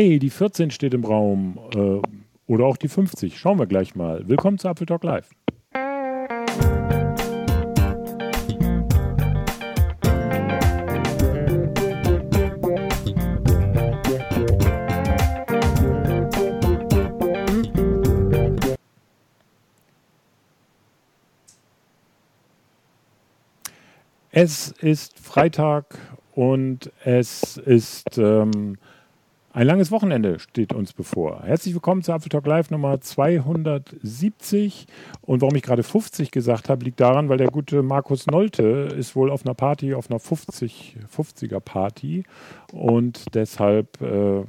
Hey, die 14 steht im Raum äh, oder auch die 50. Schauen wir gleich mal. Willkommen zu Apple Talk Live. Es ist Freitag und es ist ähm, ein langes Wochenende steht uns bevor. Herzlich willkommen zu Apfel Talk Live Nummer 270. Und warum ich gerade 50 gesagt habe, liegt daran, weil der gute Markus Nolte ist wohl auf einer Party, auf einer 50, 50er Party. Und deshalb äh,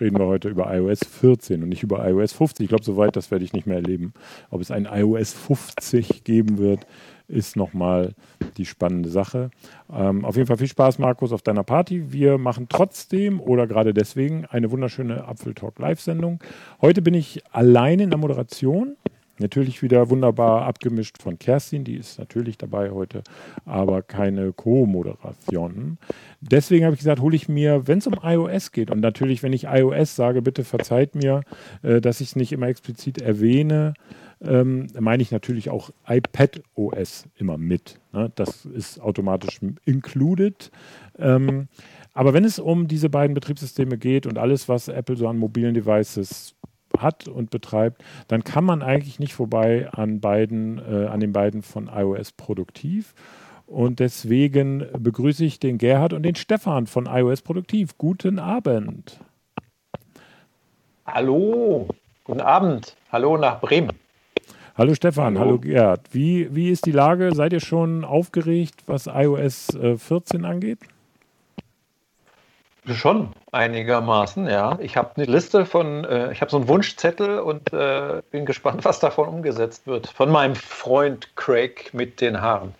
reden wir heute über iOS 14 und nicht über iOS 50. Ich glaube, soweit, das werde ich nicht mehr erleben. Ob es ein iOS 50 geben wird, ist nochmal die spannende Sache. Ähm, auf jeden Fall viel Spaß, Markus, auf deiner Party. Wir machen trotzdem oder gerade deswegen eine wunderschöne Apfeltalk Live-Sendung. Heute bin ich allein in der Moderation. Natürlich wieder wunderbar abgemischt von Kerstin, die ist natürlich dabei heute, aber keine Co-Moderation. Deswegen habe ich gesagt, hole ich mir, wenn es um iOS geht, und natürlich, wenn ich iOS sage, bitte verzeiht mir, äh, dass ich es nicht immer explizit erwähne, ähm, meine ich natürlich auch iPad OS immer mit. Ne? Das ist automatisch included. Ähm, aber wenn es um diese beiden Betriebssysteme geht und alles, was Apple so an mobilen Devices hat und betreibt, dann kann man eigentlich nicht vorbei an beiden, äh, an den beiden von iOS Produktiv. Und deswegen begrüße ich den Gerhard und den Stefan von iOS Produktiv. Guten Abend. Hallo, guten Abend. Hallo nach Bremen. Hallo Stefan, hallo, hallo Gerhard. Wie, wie ist die Lage? Seid ihr schon aufgeregt, was iOS äh, 14 angeht? Schon einigermaßen, ja. Ich habe eine Liste von, äh, ich habe so einen Wunschzettel und äh, bin gespannt, was davon umgesetzt wird. Von meinem Freund Craig mit den Haaren.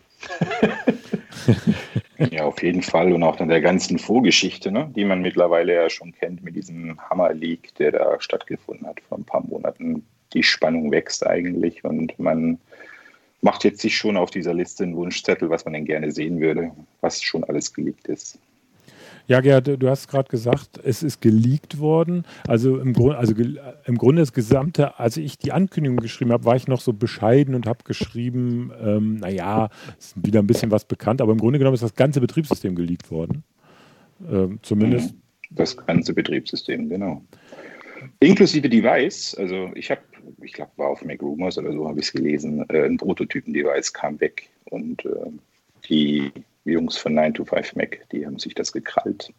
ja, auf jeden Fall. Und auch dann der ganzen Vorgeschichte, ne, die man mittlerweile ja schon kennt mit diesem Hammer-Leak, der da stattgefunden hat vor ein paar Monaten. Die Spannung wächst eigentlich und man macht jetzt sich schon auf dieser Liste einen Wunschzettel, was man denn gerne sehen würde, was schon alles geleakt ist. Ja, Gerhard, du hast gerade gesagt, es ist geleakt worden. Also im, Grund, also im Grunde das gesamte, als ich die Ankündigung geschrieben habe, war ich noch so bescheiden und habe geschrieben, ähm, naja, ist wieder ein bisschen was bekannt, aber im Grunde genommen ist das ganze Betriebssystem geleakt worden. Ähm, zumindest. Mhm. Das ganze Betriebssystem, genau. Inklusive Device, also ich habe, ich glaube, war auf Mac Rumors oder so, habe ich es gelesen, äh, ein Prototypen-Device kam weg und äh, die Jungs von 9 to 5 Mac, die haben sich das gekrallt.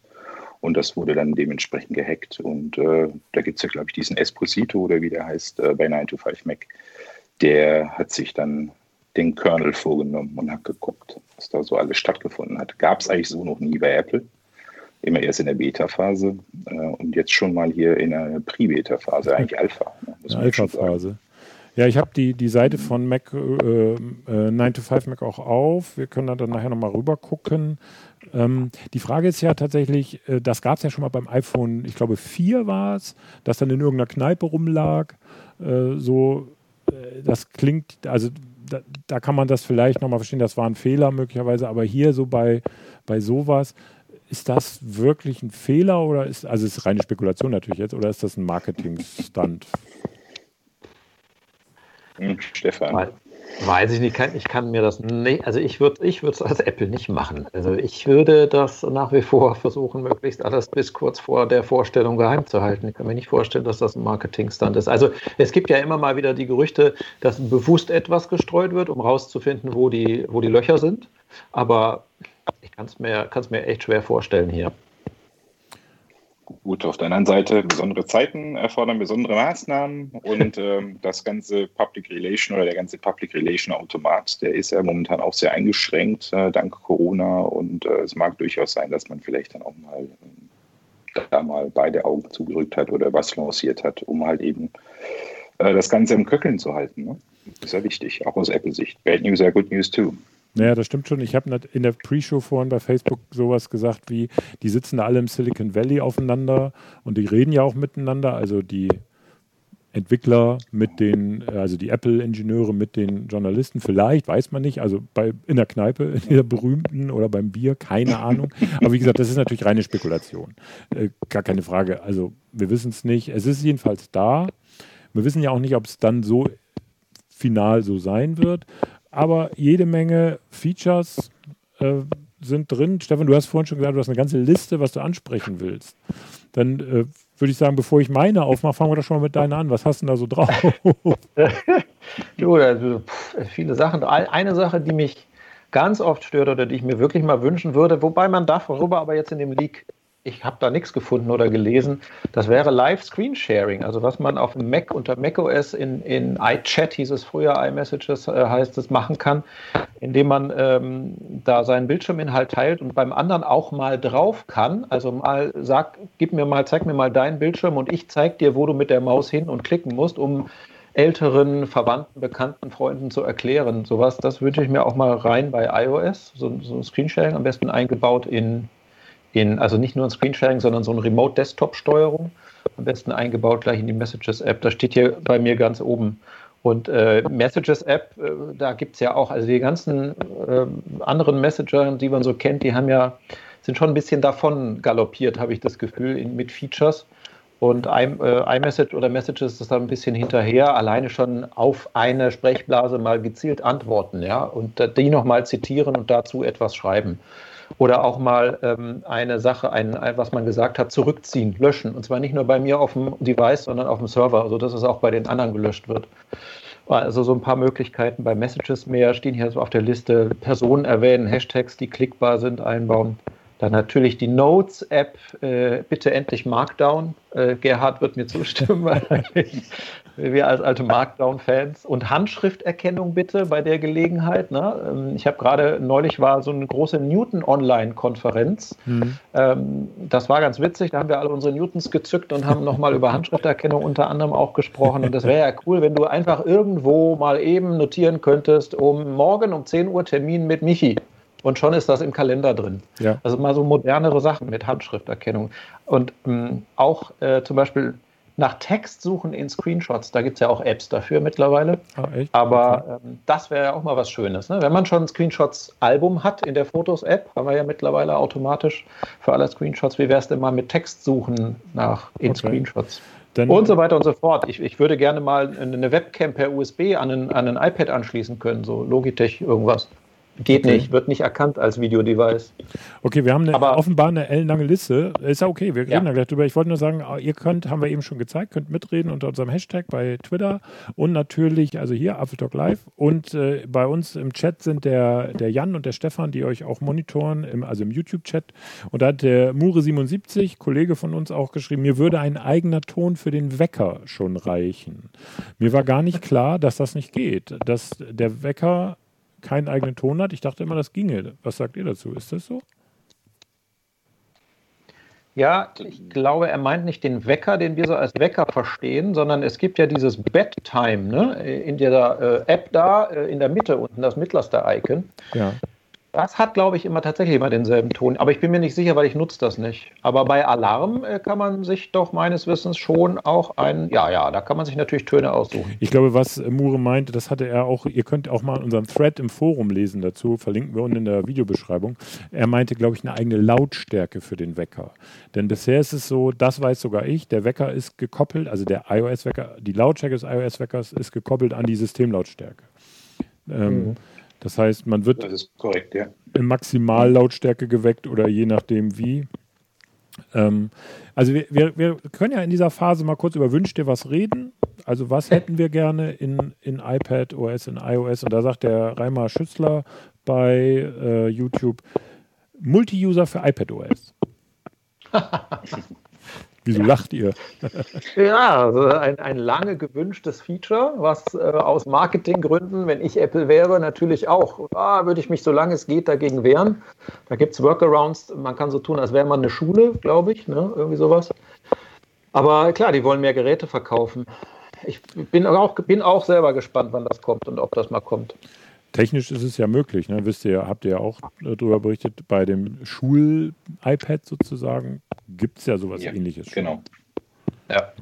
Und das wurde dann dementsprechend gehackt. Und äh, da gibt es ja, glaube ich, diesen Esposito oder wie der heißt äh, bei 9 to 5 Mac. Der hat sich dann den Kernel vorgenommen und hat geguckt, was da so alles stattgefunden hat. Gab es eigentlich so noch nie bei Apple. Immer erst in der Beta-Phase äh, und jetzt schon mal hier in der Pre-Beta-Phase, eigentlich Alpha. Ne, Alpha-Phase. Ja, ich habe die, die Seite von Mac äh, äh, 9 to 5 Mac auch auf. Wir können dann nachher nochmal rüber gucken. Ähm, die Frage ist ja tatsächlich, äh, das gab es ja schon mal beim iPhone, ich glaube 4 war es, das dann in irgendeiner Kneipe rumlag. Äh, so, äh, das klingt, also da, da, kann man das vielleicht nochmal verstehen, das war ein Fehler möglicherweise, aber hier so bei, bei sowas, ist das wirklich ein Fehler oder ist, also ist reine Spekulation natürlich jetzt, oder ist das ein Marketing-Stunt? Hm, Stefan. Weiß ich nicht, ich kann mir das nicht, also ich würde ich es als Apple nicht machen. Also ich würde das nach wie vor versuchen, möglichst alles bis kurz vor der Vorstellung geheim zu halten. Ich kann mir nicht vorstellen, dass das ein Marketingstand ist. Also es gibt ja immer mal wieder die Gerüchte, dass bewusst etwas gestreut wird, um rauszufinden, wo die, wo die Löcher sind. Aber ich kann es mir, mir echt schwer vorstellen hier. Gut, auf der anderen Seite, besondere Zeiten erfordern besondere Maßnahmen und ähm, das ganze Public Relation oder der ganze Public Relation Automat, der ist ja momentan auch sehr eingeschränkt äh, dank Corona und äh, es mag durchaus sein, dass man vielleicht dann auch mal äh, da mal beide Augen zugerückt hat oder was lanciert hat, um halt eben äh, das Ganze im Köckeln zu halten. Ne? Das ist ja wichtig, auch aus Apple-Sicht. Bad News are good news too. Naja, das stimmt schon. Ich habe in der Pre-Show vorhin bei Facebook sowas gesagt wie, die sitzen alle im Silicon Valley aufeinander und die reden ja auch miteinander. Also die Entwickler mit den, also die Apple-Ingenieure mit den Journalisten, vielleicht, weiß man nicht, also bei, in der Kneipe, in der berühmten oder beim Bier, keine Ahnung. Aber wie gesagt, das ist natürlich reine Spekulation. Äh, gar keine Frage. Also wir wissen es nicht. Es ist jedenfalls da. Wir wissen ja auch nicht, ob es dann so final so sein wird. Aber jede Menge Features äh, sind drin. Stefan, du hast vorhin schon gesagt, du hast eine ganze Liste, was du ansprechen willst. Dann äh, würde ich sagen, bevor ich meine aufmache, fangen wir doch schon mal mit deiner an. Was hast du da so drauf? du, also, viele Sachen. Eine Sache, die mich ganz oft stört oder die ich mir wirklich mal wünschen würde, wobei man darüber aber jetzt in dem Leak ich habe da nichts gefunden oder gelesen. Das wäre Live Screen Sharing, also was man auf dem Mac unter macOS in, in iChat hieß es früher, iMessages äh, heißt es, machen kann, indem man ähm, da seinen Bildschirminhalt teilt und beim anderen auch mal drauf kann. Also mal sag, gib mir mal, zeig mir mal deinen Bildschirm und ich zeig dir, wo du mit der Maus hin und klicken musst, um älteren, Verwandten, Bekannten, Freunden zu erklären. Sowas, das wünsche ich mir auch mal rein bei iOS. So, so ein Screensharing am besten eingebaut in in, also nicht nur ein Screensharing, sondern so eine Remote-Desktop-Steuerung, am besten eingebaut gleich in die Messages-App. Das steht hier bei mir ganz oben. Und äh, Messages-App, äh, da gibt es ja auch, also die ganzen äh, anderen Messenger, die man so kennt, die haben ja, sind schon ein bisschen davon galoppiert, habe ich das Gefühl, in, mit Features. Und äh, iMessage oder Messages ist da ein bisschen hinterher, alleine schon auf eine Sprechblase mal gezielt antworten, ja, und die nochmal zitieren und dazu etwas schreiben. Oder auch mal ähm, eine Sache, ein, ein, was man gesagt hat, zurückziehen, löschen. Und zwar nicht nur bei mir auf dem Device, sondern auf dem Server, sodass es auch bei den anderen gelöscht wird. Also so ein paar Möglichkeiten bei Messages mehr stehen hier auf der Liste. Personen erwähnen, Hashtags, die klickbar sind, einbauen. Dann natürlich die Notes-App, äh, bitte endlich Markdown. Äh, Gerhard wird mir zustimmen, wir als alte Markdown-Fans. Und Handschrifterkennung bitte bei der Gelegenheit. Ne? Ähm, ich habe gerade, neulich war so eine große Newton-Online-Konferenz. Mhm. Ähm, das war ganz witzig, da haben wir alle unsere Newtons gezückt und haben nochmal über Handschrifterkennung unter anderem auch gesprochen. Und das wäre ja cool, wenn du einfach irgendwo mal eben notieren könntest, um morgen um 10 Uhr Termin mit Michi und schon ist das im Kalender drin. Ja. Also mal so modernere Sachen mit Handschrifterkennung. Und ähm, auch äh, zum Beispiel nach Text suchen in Screenshots, da gibt es ja auch Apps dafür mittlerweile. Ah, Aber ähm, das wäre ja auch mal was Schönes. Ne? Wenn man schon ein Screenshots-Album hat in der Fotos-App, haben wir ja mittlerweile automatisch für alle Screenshots, wie wäre es denn mal mit Text suchen nach in okay. Screenshots? Dann, und so weiter und so fort. Ich, ich würde gerne mal eine Webcam per USB an ein, an ein iPad anschließen können, so Logitech irgendwas. Geht okay. nicht, wird nicht erkannt als Videodevice. Okay, wir haben eine, Aber, offenbar eine ellenlange Liste. Ist ja okay, wir reden ja. da gleich drüber. Ich wollte nur sagen, ihr könnt, haben wir eben schon gezeigt, könnt mitreden unter unserem Hashtag bei Twitter und natürlich, also hier, Apfeltalk Live. Und äh, bei uns im Chat sind der, der Jan und der Stefan, die euch auch monitoren, im, also im YouTube-Chat. Und da hat der Mure77, Kollege von uns, auch geschrieben, mir würde ein eigener Ton für den Wecker schon reichen. Mir war gar nicht klar, dass das nicht geht. Dass der Wecker keinen eigenen Ton hat. Ich dachte immer, das ginge. Was sagt ihr dazu? Ist das so? Ja, ich glaube, er meint nicht den Wecker, den wir so als Wecker verstehen, sondern es gibt ja dieses Bedtime ne? in der äh, App da, äh, in der Mitte unten, das mittlerste Icon. Ja. Das hat, glaube ich, immer tatsächlich immer denselben Ton. Aber ich bin mir nicht sicher, weil ich nutze das nicht. Aber bei Alarm äh, kann man sich doch meines Wissens schon auch ein, ja, ja, da kann man sich natürlich Töne aussuchen. Ich glaube, was Mure meinte, das hatte er auch, ihr könnt auch mal unseren Thread im Forum lesen dazu, verlinken wir unten in der Videobeschreibung. Er meinte, glaube ich, eine eigene Lautstärke für den Wecker. Denn bisher ist es so, das weiß sogar ich, der Wecker ist gekoppelt, also der iOS-Wecker, die Lautstärke des iOS-Weckers ist gekoppelt an die Systemlautstärke. Ähm, mhm. Das heißt, man wird korrekt, ja. in Maximallautstärke geweckt oder je nachdem wie. Ähm, also wir, wir, wir, können ja in dieser Phase mal kurz über Wünsch dir was reden. Also was hätten wir gerne in, in iPad OS, in iOS? Und da sagt der Reimer Schützler bei äh, YouTube, Multi-User für iPad OS. Wieso lacht ihr? ja, also ein, ein lange gewünschtes Feature, was äh, aus Marketinggründen, wenn ich Apple wäre, natürlich auch, ah, würde ich mich, solange es geht, dagegen wehren. Da gibt es Workarounds, man kann so tun, als wäre man eine Schule, glaube ich, ne? irgendwie sowas. Aber klar, die wollen mehr Geräte verkaufen. Ich bin auch, bin auch selber gespannt, wann das kommt und ob das mal kommt. Technisch ist es ja möglich, ne? Wisst ihr, habt ihr ja auch darüber berichtet, bei dem Schul-iPad sozusagen gibt es ja sowas ja, ähnliches. Schon. Genau. Ja.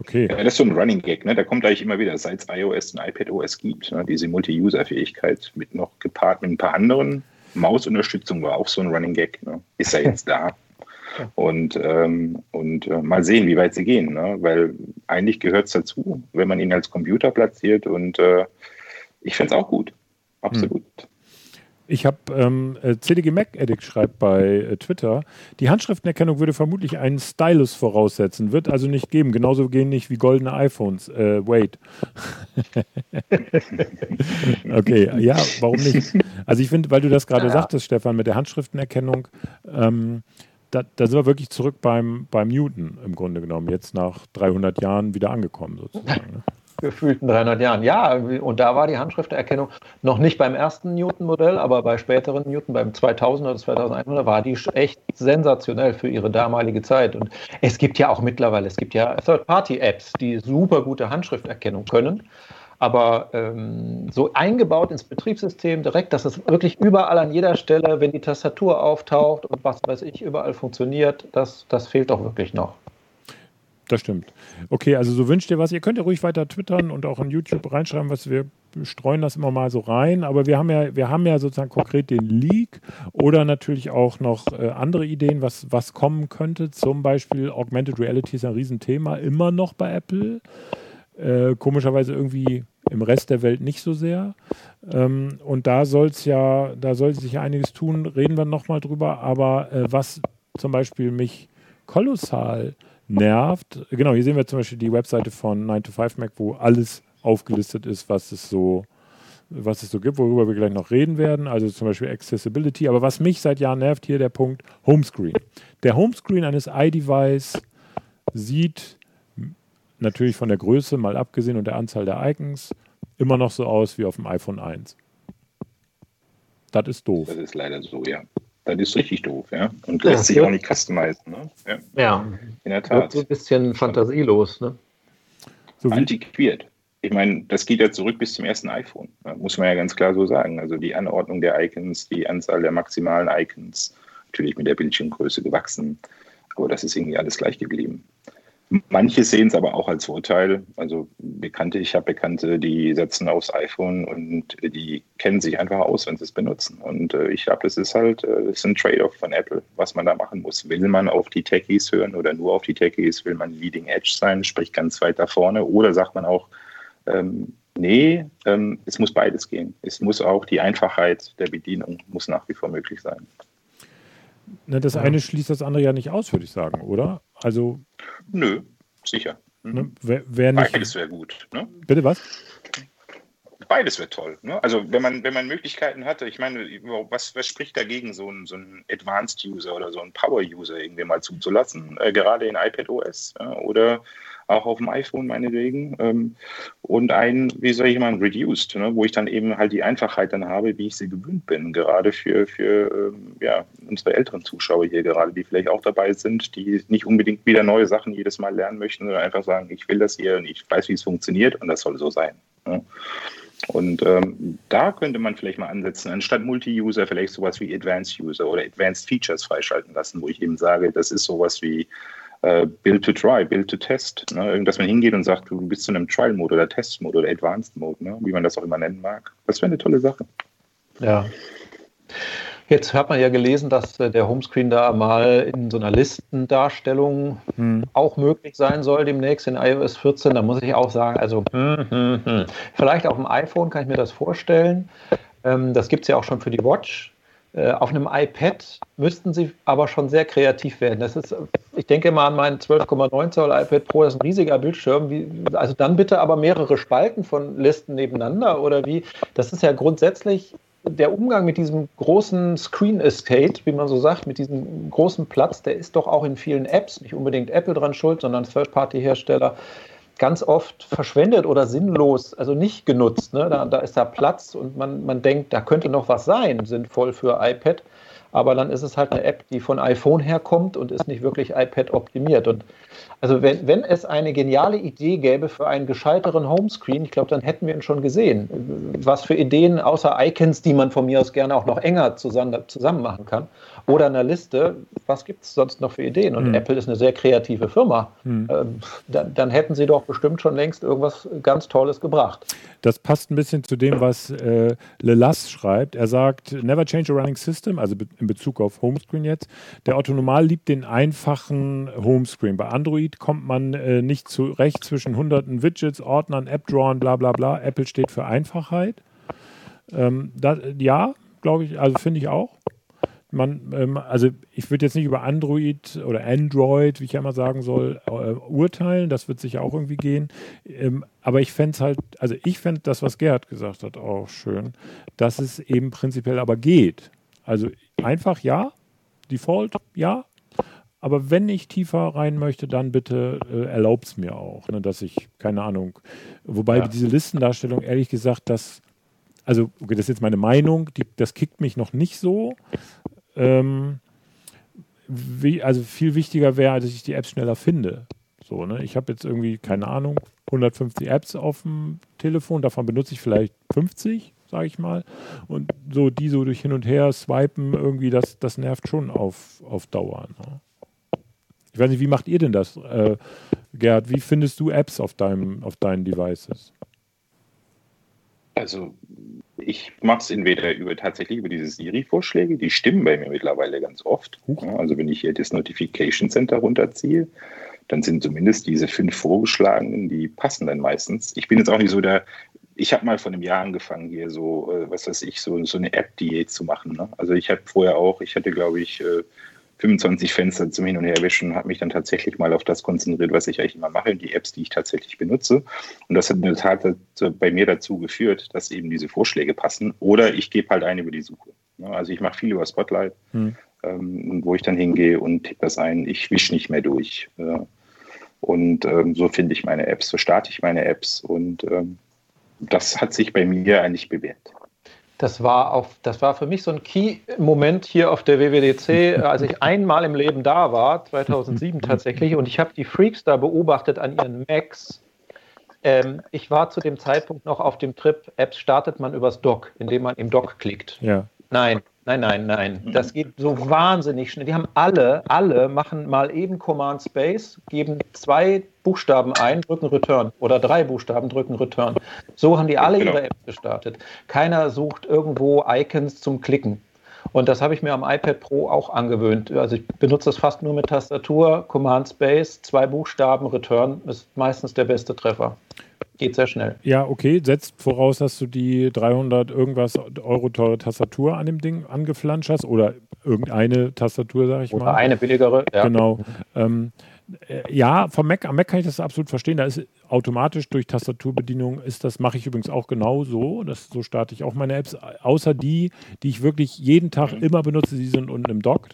Okay. Ja, das ist so ein Running Gag, ne? Da kommt eigentlich immer wieder, seit es iOS und iPadOS gibt, ne? diese Multi-User-Fähigkeit mit noch gepaart mit ein paar anderen. Mausunterstützung war auch so ein Running Gag. Ne? Ist ja jetzt da. Und, ähm, und äh, mal sehen, wie weit sie gehen. Ne? Weil eigentlich gehört es dazu, wenn man ihn als Computer platziert. Und äh, ich finde es auch gut. Absolut. Hm. Ich habe ähm, äh, CDG Mac Addict schreibt bei äh, Twitter, die Handschriftenerkennung würde vermutlich einen Stylus voraussetzen, wird also nicht geben, genauso gehen nicht wie goldene iPhones. Äh, wait. okay, ja, warum nicht? Also ich finde, weil du das gerade ja. sagtest, Stefan, mit der Handschriftenerkennung, ähm, da, da, sind wir wirklich zurück beim, beim Newton im Grunde genommen, jetzt nach 300 Jahren wieder angekommen sozusagen. Ne? Gefühlten 300 Jahren. Ja, und da war die Handschrifterkennung noch nicht beim ersten Newton-Modell, aber bei späteren Newton, beim 2000 oder 2100, war die echt sensationell für ihre damalige Zeit. Und es gibt ja auch mittlerweile, es gibt ja Third-Party-Apps, die super gute Handschrifterkennung können. Aber ähm, so eingebaut ins Betriebssystem direkt, dass es wirklich überall an jeder Stelle, wenn die Tastatur auftaucht und was weiß ich, überall funktioniert, das, das fehlt doch wirklich noch. Das stimmt. Okay, also so wünscht ihr was. Ihr könnt ja ruhig weiter twittern und auch in YouTube reinschreiben, was wir streuen das immer mal so rein. Aber wir haben ja, wir haben ja sozusagen konkret den Leak oder natürlich auch noch äh, andere Ideen, was, was kommen könnte. Zum Beispiel Augmented Reality ist ein Riesenthema, immer noch bei Apple. Äh, komischerweise irgendwie im Rest der Welt nicht so sehr. Ähm, und da soll es ja, da soll sich ja einiges tun, reden wir nochmal drüber. Aber äh, was zum Beispiel mich kolossal nervt. Genau, hier sehen wir zum Beispiel die Webseite von 9to5Mac, wo alles aufgelistet ist, was es so was es so gibt, worüber wir gleich noch reden werden, also zum Beispiel Accessibility. Aber was mich seit Jahren nervt, hier der Punkt Homescreen. Der Homescreen eines iDevice sieht natürlich von der Größe mal abgesehen und der Anzahl der Icons immer noch so aus wie auf dem iPhone 1. Das ist doof. Das ist leider so, ja. Das ist richtig doof, ja. Und lässt ja, sich auch nicht customizen, ne? Ja. ja. In der Tat. Wird so ein bisschen fantasielos, ne? So Antiquiert. Ich meine, das geht ja zurück bis zum ersten iPhone, ne? muss man ja ganz klar so sagen. Also die Anordnung der Icons, die Anzahl der maximalen Icons, natürlich mit der Bildschirmgröße gewachsen, aber das ist irgendwie alles gleich geblieben. Manche sehen es aber auch als Vorteil. Also Bekannte, ich habe Bekannte, die setzen aufs iPhone und die kennen sich einfach aus, wenn sie es benutzen. Und äh, ich glaube, das ist halt, äh, das ist ein Trade-off von Apple, was man da machen muss. Will man auf die Techies hören oder nur auf die Techies? Will man Leading Edge sein, sprich ganz weit da vorne? Oder sagt man auch, ähm, nee, ähm, es muss beides gehen. Es muss auch die Einfachheit der Bedienung muss nach wie vor möglich sein. Ne, das eine schließt das andere ja nicht aus, würde ich sagen, oder? Also. Nö, sicher. Mhm. Ne, wer, wer nicht, Beides wäre gut. Ne? Bitte was? Beides wäre toll. Ne? Also wenn man, wenn man Möglichkeiten hatte, ich meine, was, was spricht dagegen, so einen so Advanced User oder so einen Power User irgendwie mal zuzulassen, äh, gerade in iPad OS ja? oder auch auf dem iPhone meinetwegen. Ähm, und ein, wie soll ich mal, Reduced, ne, wo ich dann eben halt die Einfachheit dann habe, wie ich sie gewöhnt bin, gerade für, für ähm, ja, unsere älteren Zuschauer hier gerade, die vielleicht auch dabei sind, die nicht unbedingt wieder neue Sachen jedes Mal lernen möchten, sondern einfach sagen, ich will das hier und ich weiß, wie es funktioniert und das soll so sein. Ne. Und ähm, da könnte man vielleicht mal ansetzen, anstatt Multi-User vielleicht sowas wie Advanced User oder Advanced Features freischalten lassen, wo ich eben sage, das ist sowas wie äh, Build to Try, Build to Test. Ne? Dass man hingeht und sagt, du bist zu einem Trial-Mode oder Test-Mode oder Advanced-Mode, ne? wie man das auch immer nennen mag. Das wäre eine tolle Sache. Ja. Jetzt hat man ja gelesen, dass äh, der Homescreen da mal in so einer Listendarstellung hm. auch möglich sein soll demnächst in iOS 14. Da muss ich auch sagen, also hm, hm, hm. vielleicht auf dem iPhone kann ich mir das vorstellen. Ähm, das gibt es ja auch schon für die Watch. Äh, auf einem iPad müssten sie aber schon sehr kreativ werden. Das ist, ich denke mal an meinen 12,9 Zoll iPad Pro, das ist ein riesiger Bildschirm. Wie, also dann bitte aber mehrere Spalten von Listen nebeneinander oder wie? Das ist ja grundsätzlich der Umgang mit diesem großen Screen Estate, wie man so sagt, mit diesem großen Platz, der ist doch auch in vielen Apps, nicht unbedingt Apple dran schuld, sondern Third-Party-Hersteller, ganz oft verschwendet oder sinnlos, also nicht genutzt. Ne? Da, da ist da Platz und man, man denkt, da könnte noch was sein, sinnvoll für iPad. Aber dann ist es halt eine App, die von iPhone herkommt und ist nicht wirklich iPad optimiert. Und also wenn, wenn es eine geniale Idee gäbe für einen gescheiteren Homescreen, ich glaube, dann hätten wir ihn schon gesehen. Was für Ideen außer Icons, die man von mir aus gerne auch noch enger zusammen, zusammen machen kann. Oder einer Liste, was gibt es sonst noch für Ideen? Und mhm. Apple ist eine sehr kreative Firma. Mhm. Ähm, dann, dann, hätten sie doch bestimmt schon längst irgendwas ganz Tolles gebracht. Das passt ein bisschen zu dem, was äh, Lelas schreibt. Er sagt, never change a running system, also in Bezug auf Homescreen jetzt. Der Otto Normal liebt den einfachen Homescreen. Bei Android kommt man äh, nicht zurecht zwischen hunderten Widgets, Ordnern, App-Drawern, bla bla bla. Apple steht für Einfachheit. Ähm, das, ja, glaube ich, also finde ich auch. Man, ähm, also ich würde jetzt nicht über Android oder Android, wie ich ja immer sagen soll, äh, urteilen. Das wird sicher auch irgendwie gehen. Ähm, aber ich fände es halt, also ich fände das, was Gerhard gesagt hat, auch schön, dass es eben prinzipiell aber geht. Also einfach ja, Default ja, aber wenn ich tiefer rein möchte, dann bitte äh, erlaubt es mir auch, ne, dass ich, keine Ahnung, wobei ja. diese Listendarstellung, ehrlich gesagt, das also okay, das ist jetzt meine Meinung, die, das kickt mich noch nicht so. Ähm, wie, also viel wichtiger wäre, dass ich die Apps schneller finde. So, ne? Ich habe jetzt irgendwie, keine Ahnung, 150 Apps auf dem Telefon, davon benutze ich vielleicht 50, sage ich mal. Und so die so durch hin und her swipen, irgendwie, das, das nervt schon auf, auf Dauer. Ne? Ich weiß nicht, wie macht ihr denn das, äh, Gerd? Wie findest du Apps auf, deinem, auf deinen Devices? Also ich mache es entweder über tatsächlich über diese Siri-Vorschläge, die stimmen bei mir mittlerweile ganz oft. Also wenn ich hier das Notification Center runterziehe, dann sind zumindest diese fünf vorgeschlagenen, die passen dann meistens. Ich bin jetzt auch nicht so der, ich habe mal vor einem Jahr angefangen, hier so, äh, was weiß ich, so, so eine App-Diät zu machen. Ne? Also ich habe vorher auch, ich hatte glaube ich äh, 25 Fenster zum Hin- und Herwischen, habe mich dann tatsächlich mal auf das konzentriert, was ich eigentlich immer mache, die Apps, die ich tatsächlich benutze. Und das hat in der Tat bei mir dazu geführt, dass eben diese Vorschläge passen. Oder ich gebe halt ein über die Suche. Also ich mache viel über Spotlight, hm. ähm, wo ich dann hingehe und tippe das ein. Ich wische nicht mehr durch. Äh, und ähm, so finde ich meine Apps, so starte ich meine Apps. Und ähm, das hat sich bei mir eigentlich bewährt. Das war, auf, das war für mich so ein Key-Moment hier auf der WWDC, als ich einmal im Leben da war, 2007 tatsächlich, und ich habe die Freaks da beobachtet an ihren Macs. Ähm, ich war zu dem Zeitpunkt noch auf dem Trip, Apps startet man übers Dock, indem man im Dock klickt. Ja. Nein, Nein, nein, nein. Das geht so wahnsinnig schnell. Die haben alle, alle machen mal eben Command Space, geben zwei Buchstaben ein, drücken Return oder drei Buchstaben drücken Return. So haben die alle genau. ihre Apps gestartet. Keiner sucht irgendwo Icons zum Klicken. Und das habe ich mir am iPad Pro auch angewöhnt. Also ich benutze das fast nur mit Tastatur, Command Space, zwei Buchstaben, Return ist meistens der beste Treffer geht sehr schnell. Ja, okay. Setzt voraus, dass du die 300 irgendwas Euro teure Tastatur an dem Ding angeflanscht hast oder irgendeine Tastatur, sage ich oder mal. Oder eine billigere, ja. Genau. Ähm, äh, ja, vom Mac, am Mac kann ich das absolut verstehen. Da ist automatisch durch Tastaturbedienung ist das, mache ich übrigens auch genau so. Das, so starte ich auch meine Apps, außer die, die ich wirklich jeden Tag mhm. immer benutze, die sind unten im Dock.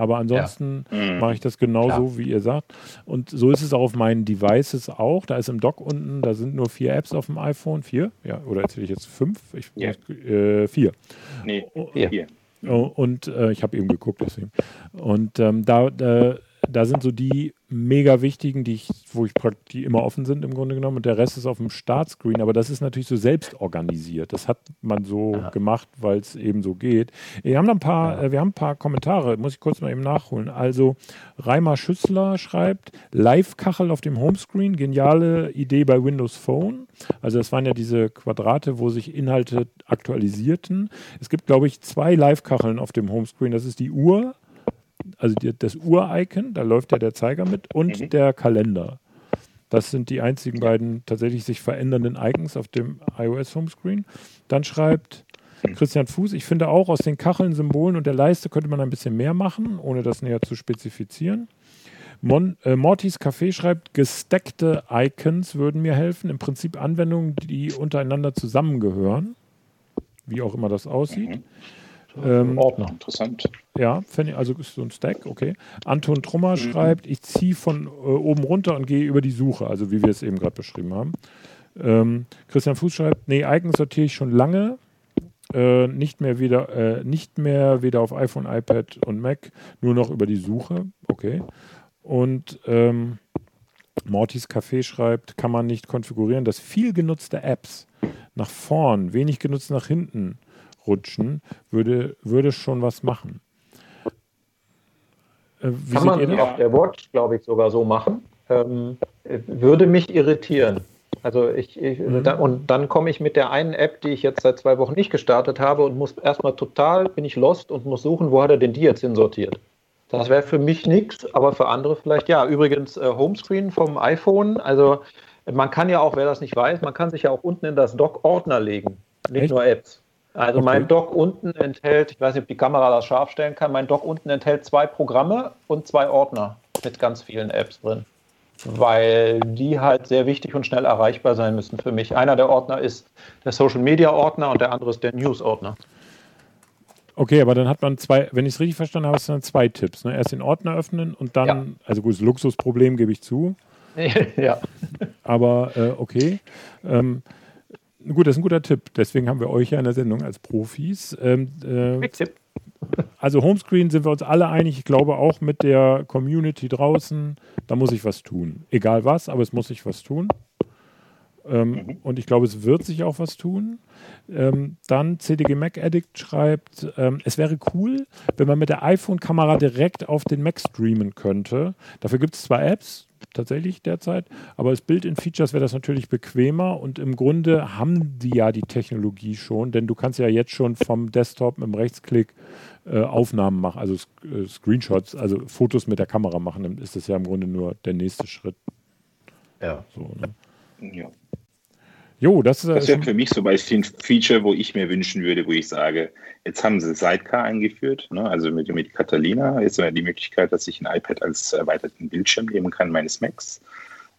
Aber ansonsten ja. mhm. mache ich das genauso, Klar. wie ihr sagt. Und so ist es auch auf meinen Devices auch. Da ist im Dock unten, da sind nur vier Apps auf dem iPhone. Vier? Ja, oder erzähle ich jetzt fünf? Ich, ja. äh, vier. Nee, oh, vier. Oh, und äh, ich habe eben geguckt, deswegen. Und ähm, da, da da sind so die mega wichtigen, die ich, wo ich die immer offen sind im Grunde genommen und der Rest ist auf dem Startscreen. Aber das ist natürlich so selbst organisiert. Das hat man so ja. gemacht, weil es eben so geht. Wir haben ein paar, ja. äh, wir haben ein paar Kommentare, muss ich kurz mal eben nachholen. Also Reimer Schüssler schreibt, Live-Kachel auf dem Homescreen, geniale Idee bei Windows Phone. Also das waren ja diese Quadrate, wo sich Inhalte aktualisierten. Es gibt, glaube ich, zwei Live-Kacheln auf dem Homescreen. Das ist die Uhr also die, das Uhr-Icon, da läuft ja der Zeiger mit, und mhm. der Kalender. Das sind die einzigen beiden tatsächlich sich verändernden Icons auf dem iOS Homescreen. Dann schreibt mhm. Christian Fuß, ich finde auch aus den Kacheln, Symbolen und der Leiste könnte man ein bisschen mehr machen, ohne das näher zu spezifizieren. Mon, äh, Mortys Café schreibt, gesteckte Icons würden mir helfen. Im Prinzip Anwendungen, die untereinander zusammengehören. Wie auch immer das aussieht. Mhm. Ähm, Ordner, interessant. Ja, also ist so ein Stack, okay. Anton Trummer mhm. schreibt, ich ziehe von äh, oben runter und gehe über die Suche, also wie wir es eben gerade beschrieben haben. Ähm, Christian Fuß schreibt, nee, Icons sortiere ich schon lange. Äh, nicht mehr wieder, äh, nicht mehr weder auf iPhone, iPad und Mac, nur noch über die Suche. Okay. Und ähm, Mortys Café schreibt, kann man nicht konfigurieren, dass viel genutzte Apps nach vorn, wenig genutzt nach hinten rutschen, würde, würde schon was machen. Äh, Kann man auf der Watch, glaube ich, sogar so machen. Ähm, würde mich irritieren. Also ich, ich mhm. da, und dann komme ich mit der einen App, die ich jetzt seit zwei Wochen nicht gestartet habe und muss erstmal total, bin ich lost und muss suchen, wo hat er denn die jetzt hinsortiert. Das wäre für mich nichts, aber für andere vielleicht ja. Übrigens äh, Homescreen vom iPhone, also man kann ja auch, wer das nicht weiß, man kann sich ja auch unten in das Dock-Ordner legen, nicht Echt? nur Apps. Also okay. mein Dock unten enthält, ich weiß nicht, ob die Kamera das scharf stellen kann, mein Dock unten enthält zwei Programme und zwei Ordner mit ganz vielen Apps drin. Weil die halt sehr wichtig und schnell erreichbar sein müssen für mich. Einer der Ordner ist der Social Media Ordner und der andere ist der News Ordner. Okay, aber dann hat man zwei, wenn ich es richtig verstanden habe, sind zwei Tipps. Ne? Erst den Ordner öffnen und dann, ja. also gut, das Luxusproblem gebe ich zu. ja. Aber äh, okay. Ähm, gut, das ist ein guter Tipp. Deswegen haben wir euch ja in der Sendung als Profis. Ähm, äh, also Homescreen sind wir uns alle einig. Ich glaube auch mit der Community draußen, da muss ich was tun. Egal was, aber es muss sich was tun. Ähm, mhm. Und ich glaube, es wird sich auch was tun. Ähm, dann CDG Mac Addict schreibt, ähm, es wäre cool, wenn man mit der iPhone-Kamera direkt auf den Mac streamen könnte. Dafür gibt es zwei Apps, tatsächlich derzeit. Aber als Bild in Features wäre das natürlich bequemer und im Grunde haben die ja die Technologie schon, denn du kannst ja jetzt schon vom Desktop mit dem Rechtsklick äh, Aufnahmen machen, also äh, Screenshots, also Fotos mit der Kamera machen, dann ist das ja im Grunde nur der nächste Schritt. Ja. So, ne? Ja. Jo, das, das wäre für mich so ein Feature, wo ich mir wünschen würde, wo ich sage, jetzt haben sie Sidecar eingeführt, ne? also mit, mit Catalina ist ja die Möglichkeit, dass ich ein iPad als erweiterten Bildschirm nehmen kann meines Macs.